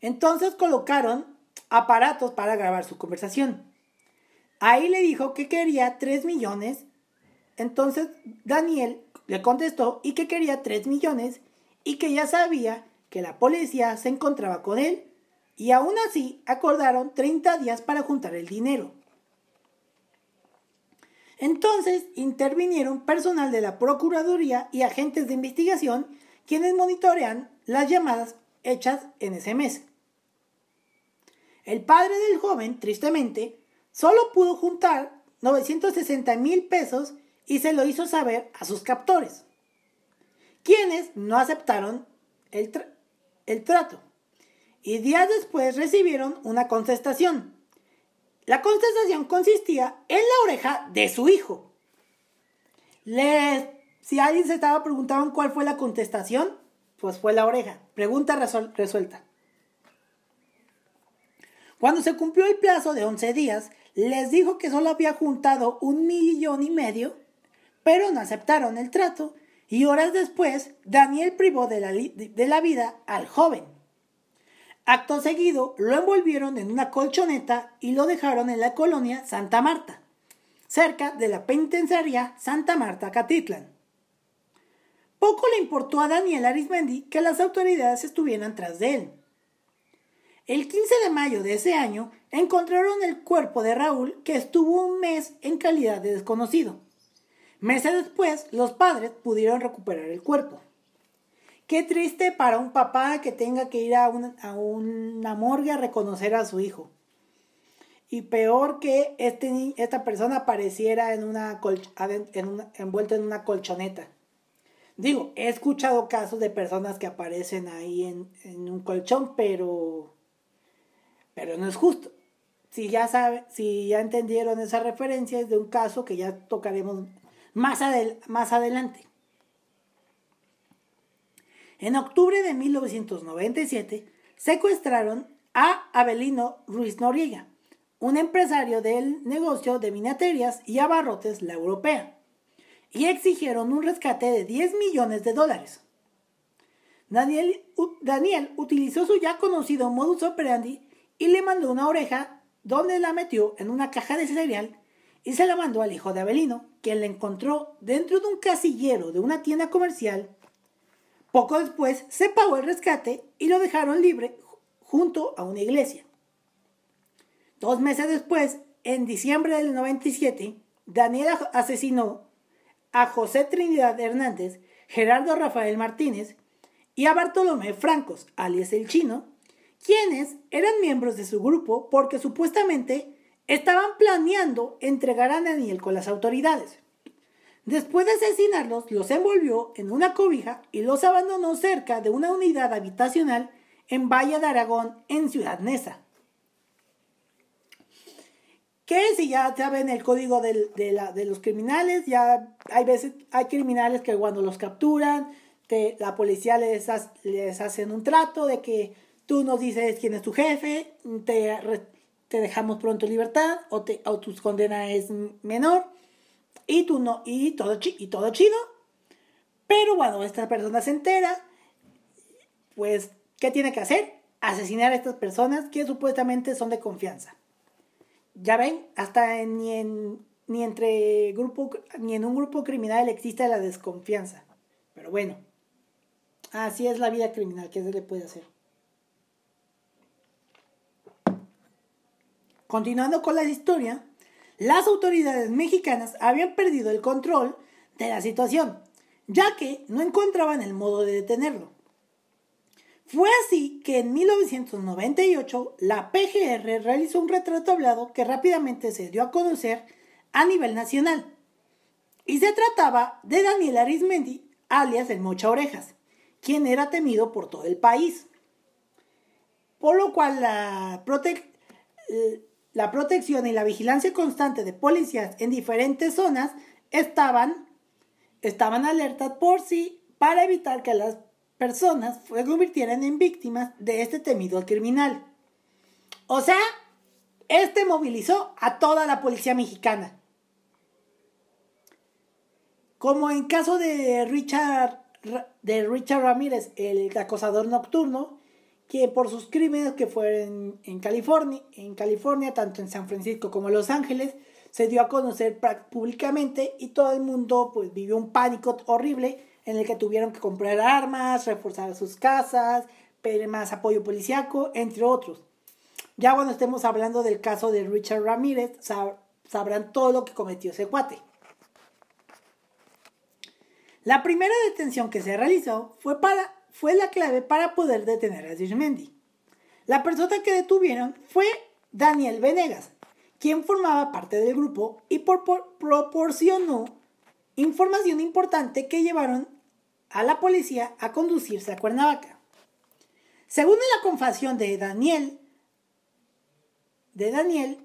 Entonces colocaron aparatos para grabar su conversación. Ahí le dijo que quería 3 millones. Entonces Daniel le contestó y que quería 3 millones y que ya sabía que la policía se encontraba con él y aún así acordaron 30 días para juntar el dinero. Entonces intervinieron personal de la Procuraduría y agentes de investigación quienes monitorean las llamadas hechas en ese mes. El padre del joven, tristemente, solo pudo juntar 960 mil pesos y se lo hizo saber a sus captores, quienes no aceptaron el, el trato y días después recibieron una contestación. La contestación consistía en la oreja de su hijo. Les, si alguien se estaba preguntando cuál fue la contestación, pues fue la oreja. Pregunta resuelta. Cuando se cumplió el plazo de 11 días, les dijo que solo había juntado un millón y medio, pero no aceptaron el trato y horas después Daniel privó de la, de la vida al joven. Acto seguido, lo envolvieron en una colchoneta y lo dejaron en la colonia Santa Marta, cerca de la penitenciaria Santa Marta Catitlan. Poco le importó a Daniel Arismendi que las autoridades estuvieran tras de él. El 15 de mayo de ese año encontraron el cuerpo de Raúl que estuvo un mes en calidad de desconocido. Meses después, los padres pudieron recuperar el cuerpo. Qué triste para un papá que tenga que ir a una, a una morgue a reconocer a su hijo. Y peor que este, esta persona apareciera en una, en envuelto en una colchoneta. Digo, he escuchado casos de personas que aparecen ahí en, en un colchón, pero, pero no es justo. Si ya sabe, si ya entendieron esa referencia, es de un caso que ya tocaremos más, más adelante. En octubre de 1997 secuestraron a Abelino Ruiz Noriega, un empresario del negocio de minaterias y abarrotes La Europea, y exigieron un rescate de 10 millones de dólares. Daniel, Daniel utilizó su ya conocido modus operandi y le mandó una oreja donde la metió en una caja de cereal y se la mandó al hijo de Abelino, quien la encontró dentro de un casillero de una tienda comercial poco después se pagó el rescate y lo dejaron libre junto a una iglesia. Dos meses después, en diciembre del 97, Daniel asesinó a José Trinidad Hernández, Gerardo Rafael Martínez y a Bartolomé Francos, alias el chino, quienes eran miembros de su grupo porque supuestamente estaban planeando entregar a Daniel con las autoridades. Después de asesinarlos, los envolvió en una cobija y los abandonó cerca de una unidad habitacional en Valle de Aragón, en Ciudad Neza. Que si ya saben el código de, los criminales, ya hay veces, hay criminales que cuando los capturan, la policía les, les hacen un trato de que tú nos dices quién es tu jefe, te, te dejamos pronto en libertad o, te, o tu condena es menor y tú no, y todo, chido. Pero cuando esta persona se entera, pues, ¿qué tiene que hacer? Asesinar a estas personas que supuestamente son de confianza. Ya ven, hasta ni en, ni entre grupo, ni en un grupo criminal existe la desconfianza. Pero bueno, así es la vida criminal, ¿qué se le puede hacer? Continuando con la historia, las autoridades mexicanas habían perdido el control de la situación, ya que no encontraban el modo de detenerlo. Fue así que en 1998 la PGR realizó un retrato hablado que rápidamente se dio a conocer a nivel nacional. Y se trataba de Daniel Arismendi, alias el Mocha Orejas, quien era temido por todo el país. Por lo cual la, prote la protección y la vigilancia constante de policías en diferentes zonas estaban, estaban alertas por sí para evitar que las personas se convirtieran en víctimas de este temido criminal. O sea, este movilizó a toda la policía mexicana. Como en caso de Richard, de Richard Ramírez, el acosador nocturno, que por sus crímenes que fueron en California, en California, tanto en San Francisco como en Los Ángeles, se dio a conocer públicamente y todo el mundo pues vivió un pánico horrible en el que tuvieron que comprar armas, reforzar sus casas, pedir más apoyo policiaco, entre otros. Ya cuando estemos hablando del caso de Richard Ramírez, sabrán todo lo que cometió ese cuate. La primera detención que se realizó fue, para, fue la clave para poder detener a Arismendi. La persona que detuvieron fue Daniel Venegas, quien formaba parte del grupo y proporcionó información importante que llevaron a la policía a conducirse a Cuernavaca. Según la confesión de Daniel, de Daniel,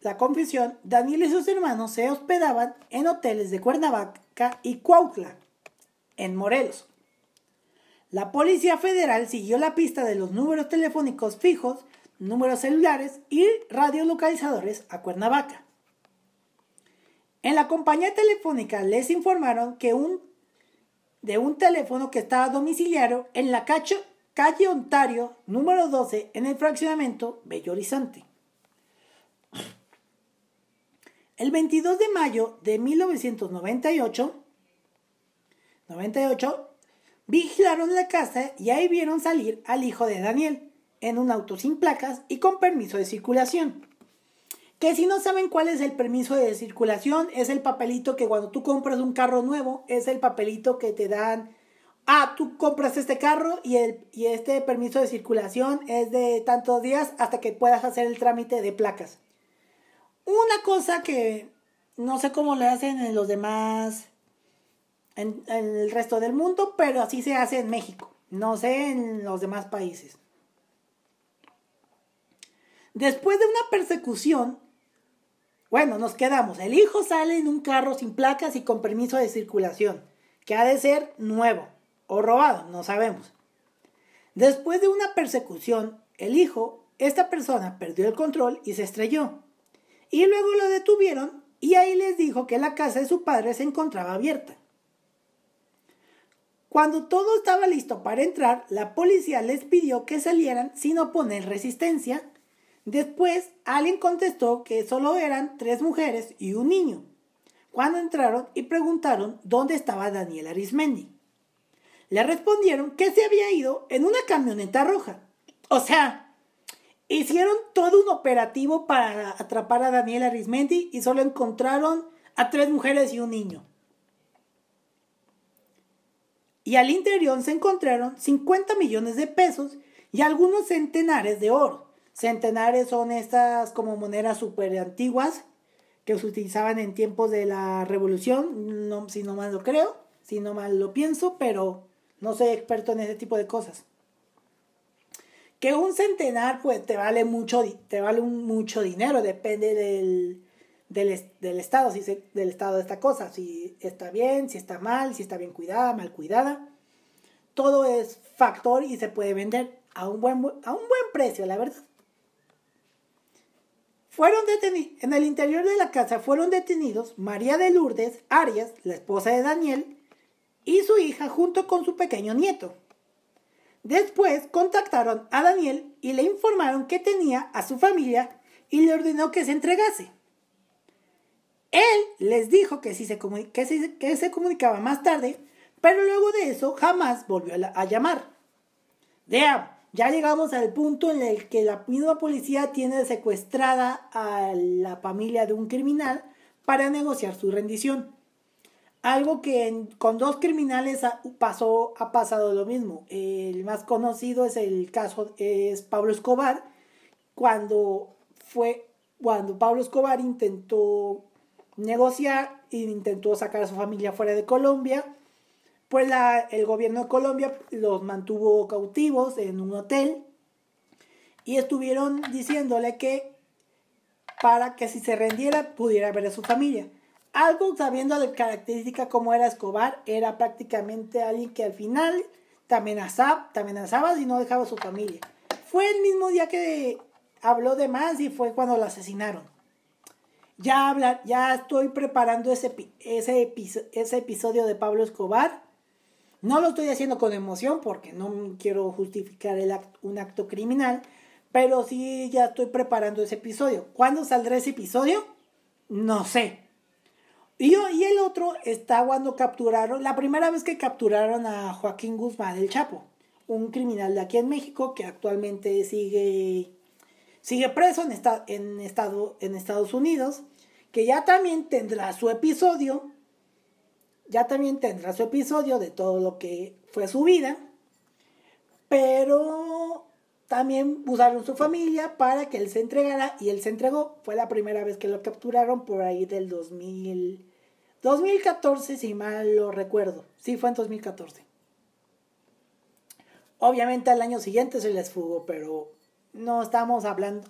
la confesión, Daniel y sus hermanos se hospedaban en hoteles de Cuernavaca y Cuautla, en Morelos. La Policía Federal siguió la pista de los números telefónicos fijos, números celulares y radiolocalizadores a Cuernavaca. En la compañía telefónica les informaron que un, de un teléfono que estaba domiciliario en la calle, Ontario, número 12, en el fraccionamiento Bello Horizonte. El 22 de mayo de 1998, 98, Vigilaron la casa y ahí vieron salir al hijo de Daniel, en un auto sin placas y con permiso de circulación. Que si no saben cuál es el permiso de circulación, es el papelito que cuando tú compras un carro nuevo, es el papelito que te dan, ah, tú compras este carro y, el, y este permiso de circulación es de tantos días hasta que puedas hacer el trámite de placas. Una cosa que no sé cómo le hacen en los demás en, el resto del mundo, pero así se hace en México. No sé en los demás países. Después de una persecución, bueno, nos quedamos. El hijo sale en un carro sin placas y con permiso de circulación, que ha de ser nuevo o robado, no sabemos. Después de una persecución, el hijo, esta persona, perdió el control y se estrelló. Y luego lo detuvieron y ahí les dijo que la casa de su padre se encontraba abierta. Cuando todo estaba listo para entrar, la policía les pidió que salieran sin oponer resistencia. Después, alguien contestó que solo eran tres mujeres y un niño. Cuando entraron y preguntaron dónde estaba Daniel Arismendi. Le respondieron que se había ido en una camioneta roja. O sea, hicieron todo un operativo para atrapar a Daniel Arismendi y solo encontraron a tres mujeres y un niño y al interior se encontraron 50 millones de pesos y algunos centenares de oro. Centenares son estas como monedas súper antiguas que se utilizaban en tiempos de la revolución, no, si no mal lo creo, si no mal lo pienso, pero no soy experto en ese tipo de cosas. Que un centenar pues te vale mucho, te vale mucho dinero, depende del, del, estado, si del estado de esta cosa, si está bien, si está mal, si está bien cuidada, mal cuidada. Todo es factor y se puede vender a un buen, a un buen precio, la verdad. Fueron detenidos, en el interior de la casa fueron detenidos María de Lourdes Arias, la esposa de Daniel, y su hija junto con su pequeño nieto. Después contactaron a Daniel y le informaron que tenía a su familia y le ordenó que se entregase. Él les dijo que, si se, que, comunicaba más tarde, pero luego de eso jamás volvió a, llamar. Ya llegamos al punto en el que la misma policía tiene secuestrada a la familia de un criminal para negociar su rendición. Algo que con dos criminales pasó, ha pasado lo mismo. El más conocido es el caso es Pablo Escobar, cuando fue cuando Pablo Escobar intentó negociar e intentó sacar a su familia fuera de Colombia. Pues la, el gobierno de Colombia los mantuvo cautivos en un hotel y estuvieron diciéndole que para que si se rendiera pudiera ver a su familia. Algo sabiendo de característica como era Escobar, era prácticamente alguien que al final te amenazaba, amenazaba si no dejaba a su familia. Fue el mismo día que habló de más y fue cuando lo asesinaron. Ya, hablar, ya estoy preparando ese, ese, episodio de Pablo Escobar. No lo estoy haciendo con emoción porque no quiero justificar el un acto criminal, pero sí ya estoy preparando ese episodio. ¿Cuándo saldrá ese episodio? No sé. Y, y el otro está cuando capturaron, la primera vez que capturaron a Joaquín Guzmán el Chapo, un criminal de aquí en México que actualmente sigue sigue preso en, en, estado, en Estados Unidos, que ya también tendrá su episodio ya también tendrá su episodio de todo lo que fue su vida, pero también usaron su familia para que él se entregara y él se entregó. Fue la primera vez que lo capturaron por ahí del 2000, 2014, si mal lo recuerdo. Sí, fue en 2014. Obviamente al año siguiente se les fugó, pero no estamos hablando.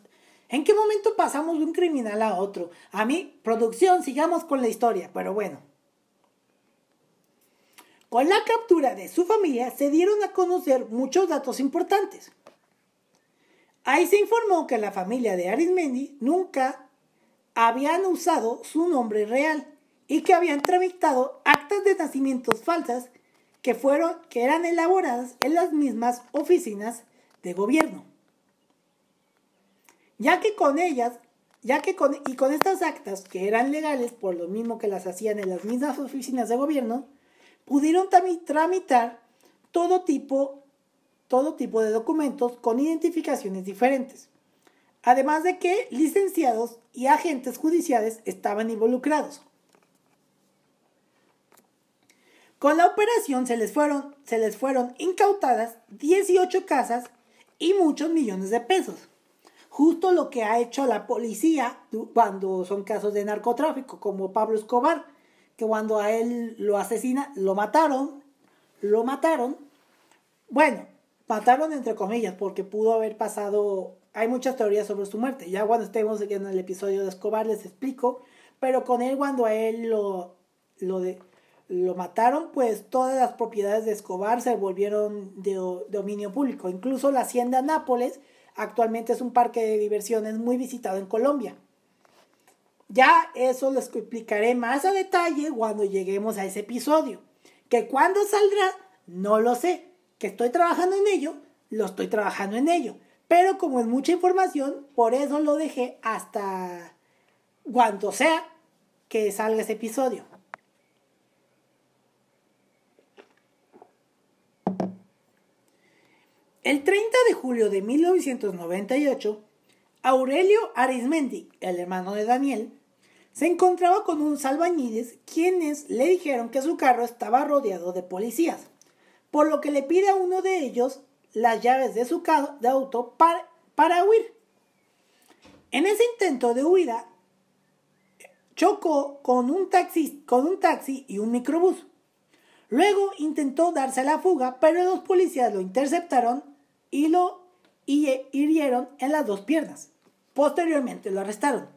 ¿En qué momento pasamos de un criminal a otro? A mí, producción, sigamos con la historia, pero bueno. Con la captura de su familia se dieron a conocer muchos datos importantes. Ahí se informó que la familia de Arismendi nunca habían usado su nombre real y que habían tramitado actas de nacimientos falsas que fueron que eran elaboradas en las mismas oficinas de gobierno. Ya que con ellas, ya que con y con estas actas que eran legales por lo mismo que las hacían en las mismas oficinas de gobierno, pudieron tramitar todo tipo, todo tipo de documentos con identificaciones diferentes. Además de que licenciados y agentes judiciales estaban involucrados. Con la operación se les fueron, se les fueron incautadas 18 casas y muchos millones de pesos. Justo lo que ha hecho la policía cuando son casos de narcotráfico, como Pablo Escobar, que cuando a él lo asesina, lo mataron, lo mataron. Bueno, mataron entre comillas, porque pudo haber pasado, hay muchas teorías sobre su muerte. Ya cuando estemos en el episodio de Escobar les explico, pero con él cuando a él lo, lo, de, lo mataron, pues todas las propiedades de Escobar se volvieron de, dominio público. Incluso la hacienda Nápoles actualmente es un parque de diversiones muy visitado en Colombia. Ya eso lo explicaré más a detalle cuando lleguemos a ese episodio. Que cuando saldrá, no lo sé. Que estoy trabajando en ello, lo estoy trabajando en ello. Pero como es mucha información, por eso lo dejé hasta cuando sea que salga ese episodio. El 30 de julio de 1998, Aurelio Arismendi, el hermano de Daniel, se encontraba con un albañiles quienes le dijeron que su carro estaba rodeado de policías, por lo que le pide a uno de ellos las llaves de su de auto para, para huir. En ese intento de huida, chocó con un, taxi, con un taxi y un microbús. Luego intentó darse la fuga, pero los policías lo interceptaron y lo hirieron en las dos piernas. Posteriormente lo arrestaron.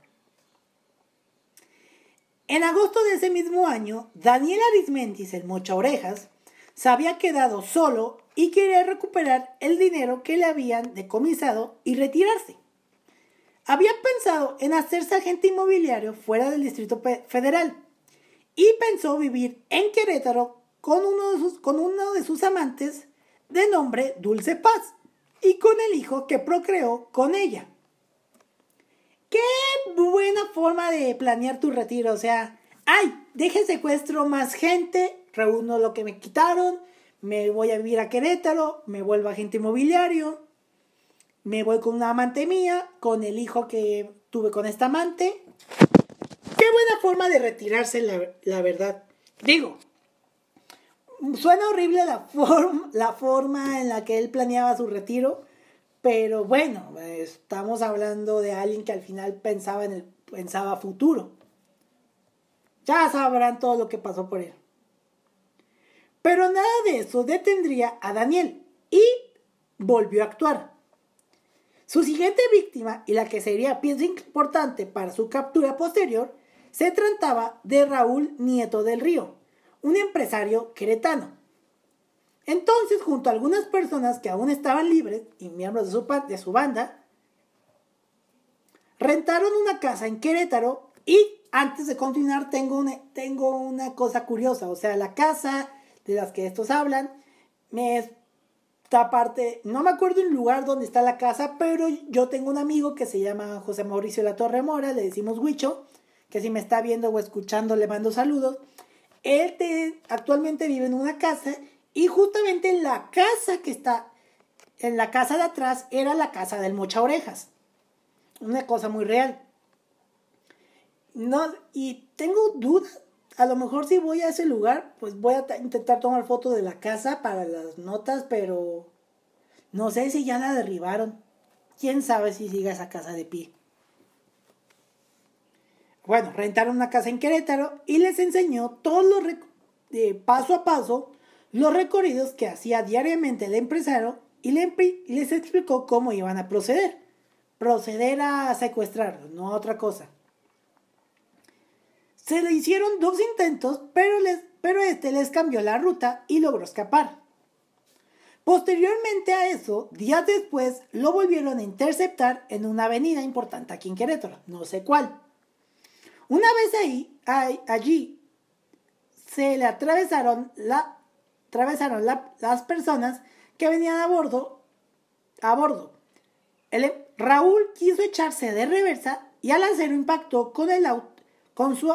En agosto de ese mismo año, Daniel Arismentis, el mocha orejas, se había quedado solo y quería recuperar el dinero que le habían decomisado y retirarse. Había pensado en hacerse agente inmobiliario fuera del Distrito Federal y pensó vivir en Querétaro con uno de sus, con uno de sus amantes de nombre Dulce Paz y con el hijo que procreó con ella. Qué buena forma de planear tu retiro. O sea, ay, deje secuestro más gente, reúno lo que me quitaron, me voy a vivir a Querétaro, me vuelvo agente inmobiliario, me voy con una amante mía, con el hijo que tuve con esta amante. Qué buena forma de retirarse, la, la verdad. Digo, suena horrible la, forma, en la que él planeaba su retiro, pero bueno, estamos hablando de alguien que al final pensaba en el pensaba futuro. Ya sabrán todo lo que pasó por él. Pero nada de eso detendría a Daniel y volvió a actuar. Su siguiente víctima y la que sería pieza importante para su captura posterior se trataba de Raúl Nieto del Río, un empresario queretano. Entonces, junto a algunas personas que aún estaban libres y miembros de su, de su banda, rentaron una casa en Querétaro y antes de continuar tengo una, tengo una cosa curiosa, o sea, la casa de las que estos hablan, me esta parte, no me acuerdo el lugar donde está la casa, pero yo tengo un amigo que se llama José Mauricio La Torre Mora, le decimos Huicho, que si me está viendo o escuchando le mando saludos. Él actualmente vive en una casa y justamente la casa que está en la casa de atrás era la casa del mocha orejas. Una cosa muy real. No, y tengo dudas, a lo mejor si voy a ese lugar, pues voy a intentar tomar foto de la casa para las notas, pero no sé si ya la derribaron. Quién sabe si siga esa casa de pie. Bueno, rentaron una casa en Querétaro y les enseñó todos los de paso a paso los recorridos que hacía diariamente el empresario y les explicó cómo iban a proceder. Proceder a secuestrarlo, no a otra cosa. Se le hicieron dos intentos, pero, les, pero este les cambió la ruta y logró escapar. Posteriormente a eso, días después, lo volvieron a interceptar en una avenida importante aquí en Querétaro, no sé cuál. Una vez ahí, allí, se le atravesaron, atravesaron las personas que venían a bordo. A bordo. Raúl quiso echarse de reversa y al hacerlo impactó con el auto, con su,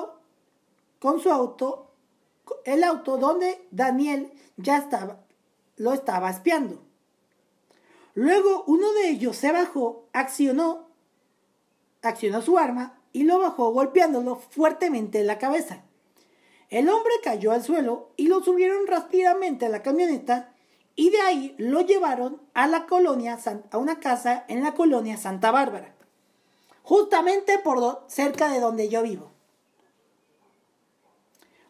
con su auto, el auto donde Daniel ya estaba, lo estaba espiando. Luego uno de ellos se bajó, accionó, accionó su arma y lo bajó golpeándolo fuertemente en la cabeza. El hombre cayó al suelo y lo subieron rápidamente a la camioneta y de ahí lo llevaron a la colonia, a una casa en la colonia Santa Bárbara, justamente por cerca de donde yo vivo.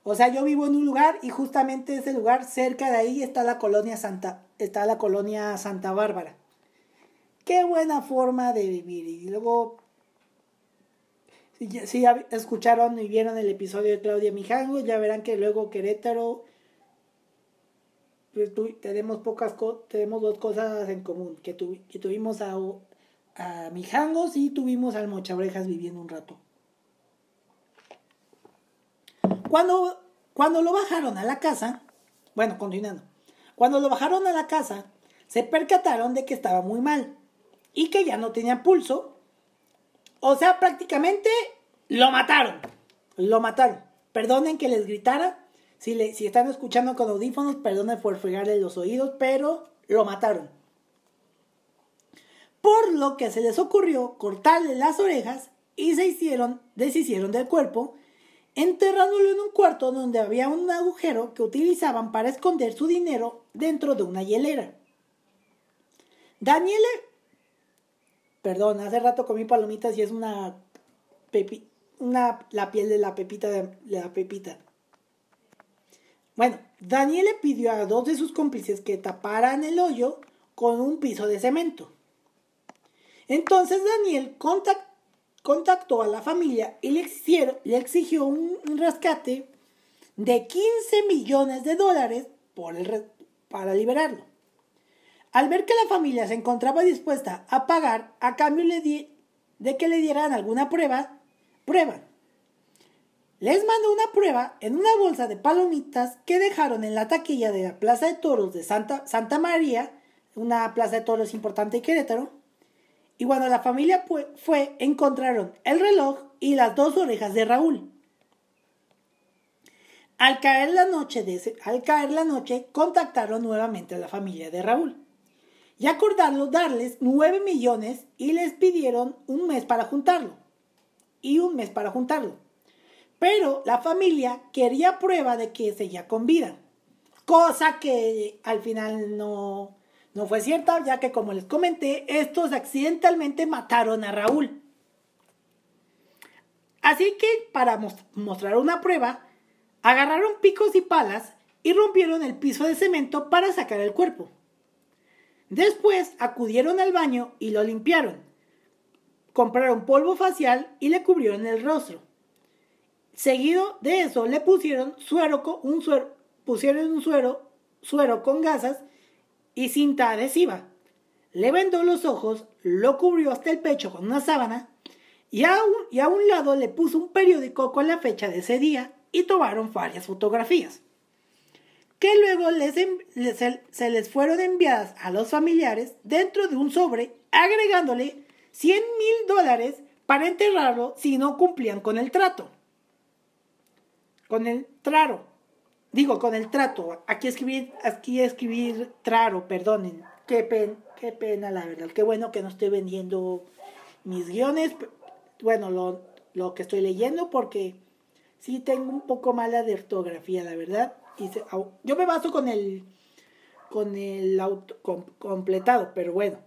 O sea, yo vivo en un lugar y justamente ese lugar cerca de ahí está la colonia Santa, está la colonia Santa Bárbara. Qué buena forma de vivir. Y luego, si, escucharon y vieron el episodio de Claudia Mijango, ya verán que luego Querétaro pues, tenemos pocas tenemos dos cosas en común, que, tuvimos a, a Mijangos y tuvimos al Mochabrejas viviendo un rato. Cuando, cuando lo bajaron a la casa, bueno, continuando, cuando lo bajaron a la casa, se percataron de que estaba muy mal y que ya no tenía pulso. O sea, prácticamente lo mataron. Lo mataron. Perdonen que les gritara, si, si están escuchando con audífonos, perdonen por fregarle los oídos, pero lo mataron. Por lo que se les ocurrió cortarle las orejas y se hicieron, deshicieron del cuerpo, enterrándolo en un cuarto donde había un agujero que utilizaban para esconder su dinero dentro de una hielera. Daniele, perdón, hace rato comí palomitas y es una, pepi, una la piel de la pepita de la pepita. Bueno, Daniel le pidió a dos de sus cómplices que taparan el hoyo con un piso de cemento. Entonces Daniel contactó a la familia y le, le exigió un, rescate de 15 millones de dólares para liberarlo. Al ver que la familia se encontraba dispuesta a pagar a cambio de que le dieran alguna prueba, prueba, les mandó una prueba en una bolsa de palomitas que dejaron en la taquilla de la Plaza de Toros de Santa, Santa María, una plaza de toros importante en Querétaro. Y cuando la familia fue, encontraron el reloj y las dos orejas de Raúl. Al caer, la noche de al caer la noche, contactaron nuevamente a la familia de Raúl y acordaron darles nueve millones y les pidieron un mes para juntarlo. Y un mes para juntarlo. Pero la familia quería prueba de que seguía con vida. Cosa que al final no, no fue cierta, ya que como les comenté, estos accidentalmente mataron a Raúl. Así que para mostrar una prueba, agarraron picos y palas y rompieron el piso de cemento para sacar el cuerpo. Después acudieron al baño y lo limpiaron. Compraron polvo facial y le cubrieron el rostro. Seguido de eso le pusieron suero, un suero, pusieron un suero, suero con gasas y cinta adhesiva. Le vendó los ojos, lo cubrió hasta el pecho con una sábana y a un, y a un lado le puso un periódico con la fecha de ese día y tomaron varias fotografías que luego les, se les fueron enviadas a los familiares dentro de un sobre agregándole 100 mil dólares para enterrarlo si no cumplían con el trato con el traro. Digo, con el trato. Aquí escribir, aquí escribir traro, perdonen. Qué, pen, qué pena, la verdad. Qué bueno que no estoy vendiendo mis guiones. Bueno, lo, lo que estoy leyendo porque sí tengo un poco mala de ortografía, la verdad. Yo me baso con el con el auto completado, pero bueno.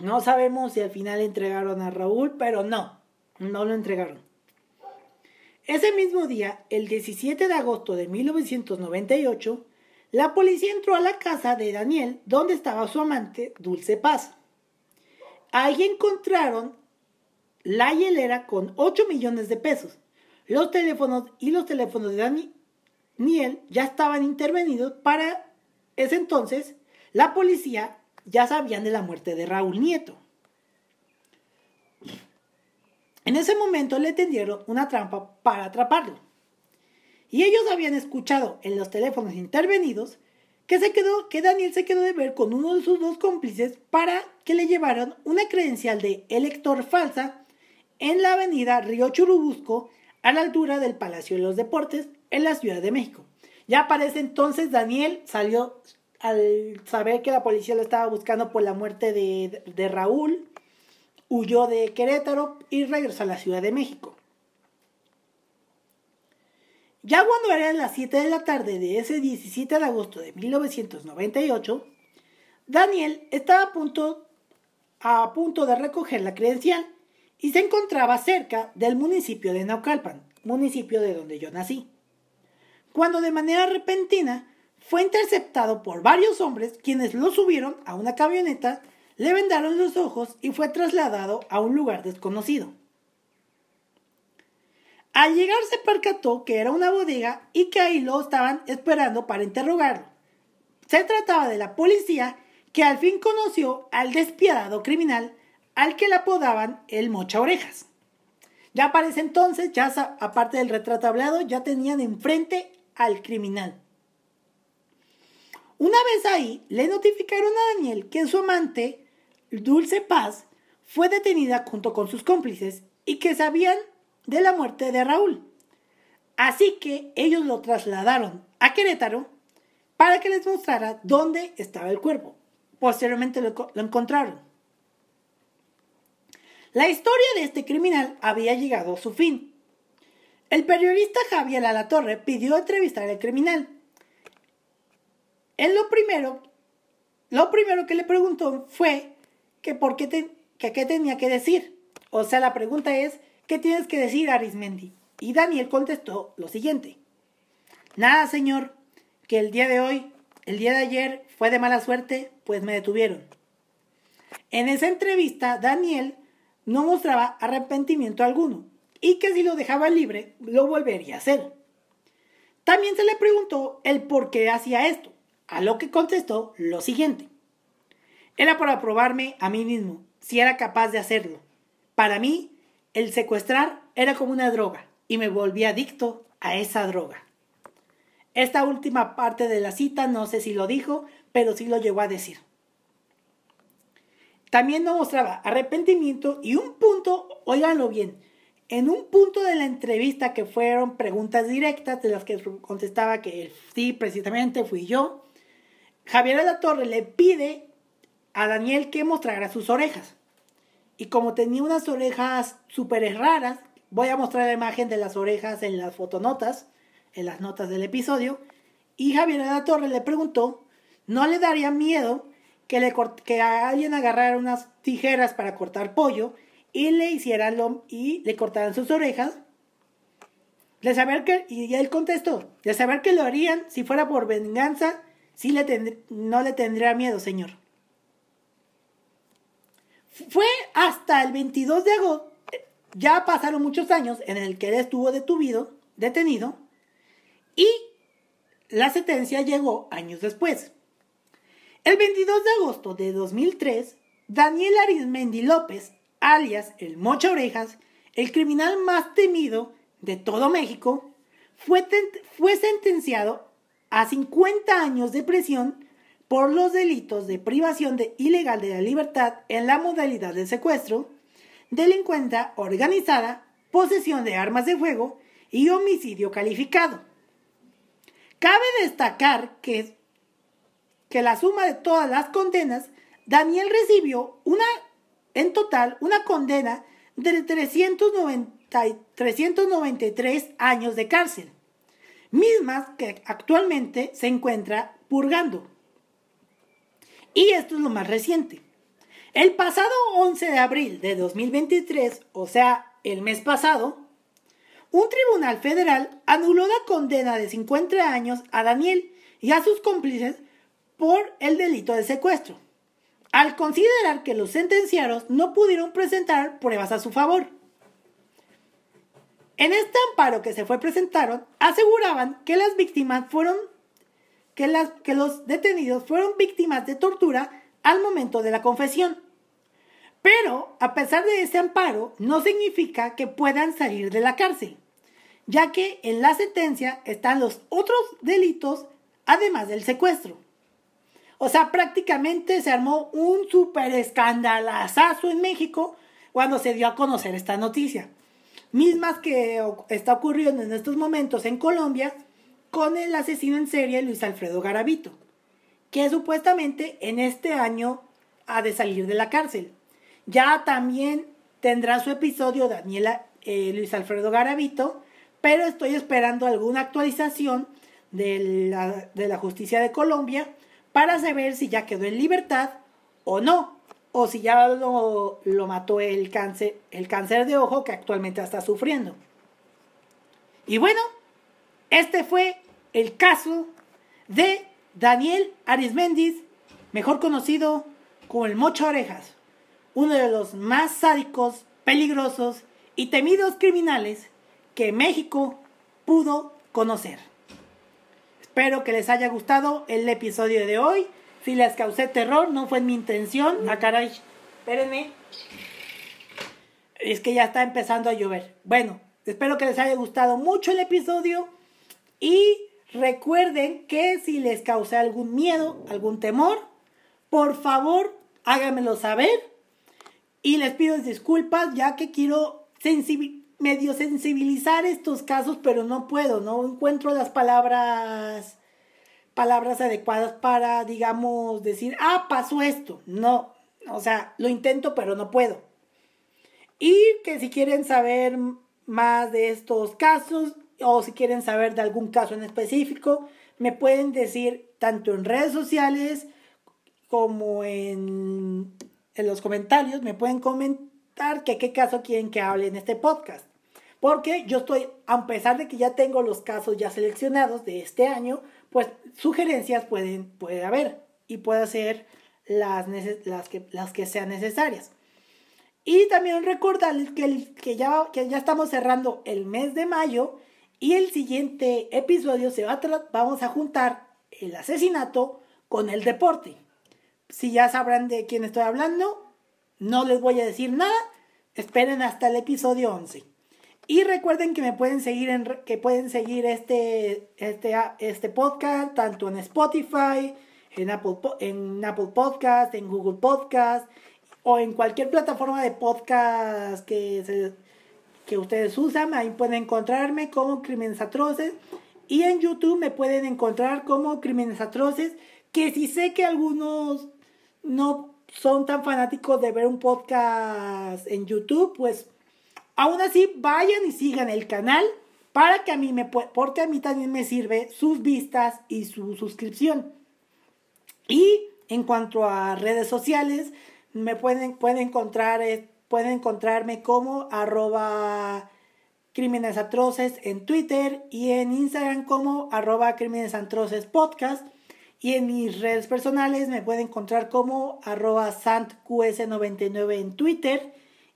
No sabemos si al final entregaron a Raúl, pero no, no lo entregaron. Ese mismo día, el 17 de agosto de 1998, la policía entró a la casa de Daniel, donde estaba su amante, Dulce Paz. Ahí encontraron la hielera con 8 millones de pesos. Los teléfonos y los teléfonos de Daniel ya estaban intervenidos. Para ese entonces, la policía ya sabían de la muerte de Raúl Nieto. En ese momento le tendieron una trampa para atraparlo. Y ellos habían escuchado en los teléfonos intervenidos que, se quedó, que Daniel se quedó de ver con uno de sus dos cómplices para que le llevaran una credencial de elector falsa en la avenida Río Churubusco a la altura del Palacio de los Deportes en la Ciudad de México. Ya para ese entonces Daniel salió al saber que la policía lo estaba buscando por la muerte de, de Raúl, huyó de Querétaro y regresó a la Ciudad de México. Ya cuando eran las 7 de la tarde de ese 17 de agosto de 1998, Daniel estaba a punto, a punto de recoger la credencial y se encontraba cerca del municipio de Naucalpan, municipio de donde yo nací, cuando de manera repentina fue interceptado por varios hombres quienes lo subieron a una camioneta, le vendaron los ojos y fue trasladado a un lugar desconocido. Al llegar se percató que era una bodega y que ahí lo estaban esperando para interrogarlo. Se trataba de la policía que al fin conoció al despiadado criminal al que le apodaban el mocha orejas. Ya para ese entonces, ya aparte del retrato hablado, ya tenían enfrente al criminal. Una vez ahí, le notificaron a Daniel que su amante, Dulce Paz, fue detenida junto con sus cómplices y que sabían de la muerte de Raúl. Así que ellos lo trasladaron a Querétaro para que les mostrara dónde estaba el cuerpo. Posteriormente lo, encontraron. La historia de este criminal había llegado a su fin. El periodista Javier Alatorre pidió entrevistar al criminal. Él lo primero, lo primero que le preguntó fue que por qué, que qué tenía que decir. O sea, la pregunta es ¿Qué tienes que decir, Arismendi? Y Daniel contestó lo siguiente. Nada, señor, que el día de hoy, el día de ayer, fue de mala suerte, pues me detuvieron. En esa entrevista, Daniel no mostraba arrepentimiento alguno y que si lo dejaba libre, lo volvería a hacer. También se le preguntó el por qué hacía esto, a lo que contestó lo siguiente. Era para probarme a mí mismo si era capaz de hacerlo. Para mí, el secuestrar era como una droga y me volví adicto a esa droga. Esta última parte de la cita no sé si lo dijo, pero sí lo llegó a decir. También no mostraba arrepentimiento y un punto, óiganlo bien, en un punto de la entrevista que fueron preguntas directas de las que contestaba que sí, precisamente fui yo, Javier de la Torre le pide a Daniel que mostrara sus orejas. Y como tenía unas orejas súper raras, voy a mostrar la imagen de las orejas en las fotonotas, en las notas del episodio. Y Javier de la Torre le preguntó, ¿no le daría miedo que, le que alguien agarrara unas tijeras para cortar pollo y le hicieran lo y le cortaran sus orejas? De saber que, y él contestó, de saber que lo harían si fuera por venganza, sí le no le tendría miedo, señor. Fue hasta el 22 de agosto, ya pasaron muchos años en el que él estuvo detenido, y la sentencia llegó años después. El 22 de agosto de 2003, Daniel Arismendi López, alias el Mocha Orejas, el criminal más temido de todo México, fue, fue sentenciado a 50 años de prisión por los delitos de privación de ilegal de la libertad en la modalidad de secuestro, delincuencia organizada, posesión de armas de fuego y homicidio calificado. Cabe destacar que, que la suma de todas las condenas, Daniel recibió una, en total una condena de 390, 393 años de cárcel, mismas que actualmente se encuentra purgando. Y esto es lo más reciente. El pasado 11 de abril de 2023, o sea, el mes pasado, un tribunal federal anuló la condena de 50 años a Daniel y a sus cómplices por el delito de secuestro, al considerar que los sentenciados no pudieron presentar pruebas a su favor. En este amparo que se fue presentaron, aseguraban que las víctimas fueron que, las, que los detenidos fueron víctimas de tortura al momento de la confesión. Pero, a pesar de ese amparo, no significa que puedan salir de la cárcel, ya que en la sentencia están los otros delitos además del secuestro. O sea, prácticamente se armó un súper escandalazazo en México cuando se dio a conocer esta noticia. Mismas que está ocurriendo en estos momentos en Colombia con el asesino en serie Luis Alfredo Garavito, que supuestamente en este año ha de salir de la cárcel. Ya también tendrá su episodio Daniela eh, Luis Alfredo Garavito, pero estoy esperando alguna actualización de la, de la justicia de Colombia para saber si ya quedó en libertad o no, o si ya lo, lo mató el cáncer, el cáncer de ojo que actualmente está sufriendo. Y bueno, este fue el caso de Daniel Arismendis, mejor conocido como el Mocho Orejas, uno de los más sádicos, peligrosos y temidos criminales que México pudo conocer. Espero que les haya gustado el episodio de hoy. Si les causé terror, no fue mi intención. Ah, caray. Espérenme. Es que ya está empezando a llover. Bueno, espero que les haya gustado mucho el episodio. Y recuerden que si les causé algún miedo, algún temor, por favor háganmelo saber. Y les pido disculpas ya que quiero sensibilizar medio sensibilizar estos casos, pero no puedo, no encuentro las palabras palabras adecuadas para, digamos, decir, ah, pasó esto. No, o sea, lo intento, pero no puedo. Y que si quieren saber más de estos casos o si quieren saber de algún caso en específico, me pueden decir tanto en redes sociales como en, en los comentarios, me pueden comentar que qué caso quieren que hable en este podcast. Porque yo estoy, a pesar de que ya tengo los casos ya seleccionados de este año, pues sugerencias pueden, puede haber y puede ser las, las, que, las que sean necesarias. Y también recordarles que, que, ya, que ya estamos cerrando el mes de mayo y el siguiente episodio se va vamos a juntar el asesinato con el deporte. Si ya sabrán de quién estoy hablando, no les voy a decir nada. Esperen hasta el episodio 11. Y recuerden que me pueden seguir en que pueden seguir este, este, este podcast tanto en Spotify, en Apple, en Apple Podcast, en Google Podcast o en cualquier plataforma de podcast que, que ustedes usan. Ahí pueden encontrarme como Crímenes Atroces. Y en YouTube me pueden encontrar como Crímenes Atroces. Que si sé que algunos no son tan fanáticos de ver un podcast en YouTube, pues aún así vayan y sigan el canal para que a mí me porque a mí también me sirve sus vistas y su suscripción. Y en cuanto a redes sociales, me pueden, pueden encontrar eh, encontrarme como arroba crímenes atroces en Twitter y en Instagram como arroba crímenes atroces podcast. Y en mis redes personales me pueden encontrar como arroba santqs99 en Twitter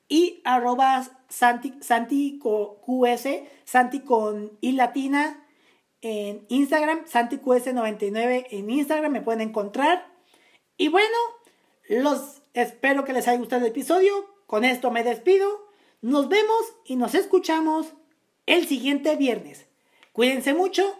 y arroba santi, santi con i latina en Instagram, santiqs99 en Instagram me pueden encontrar. Y bueno, los espero que les haya gustado el episodio. Con esto me despido. Nos vemos y nos escuchamos el siguiente viernes. Cuídense mucho.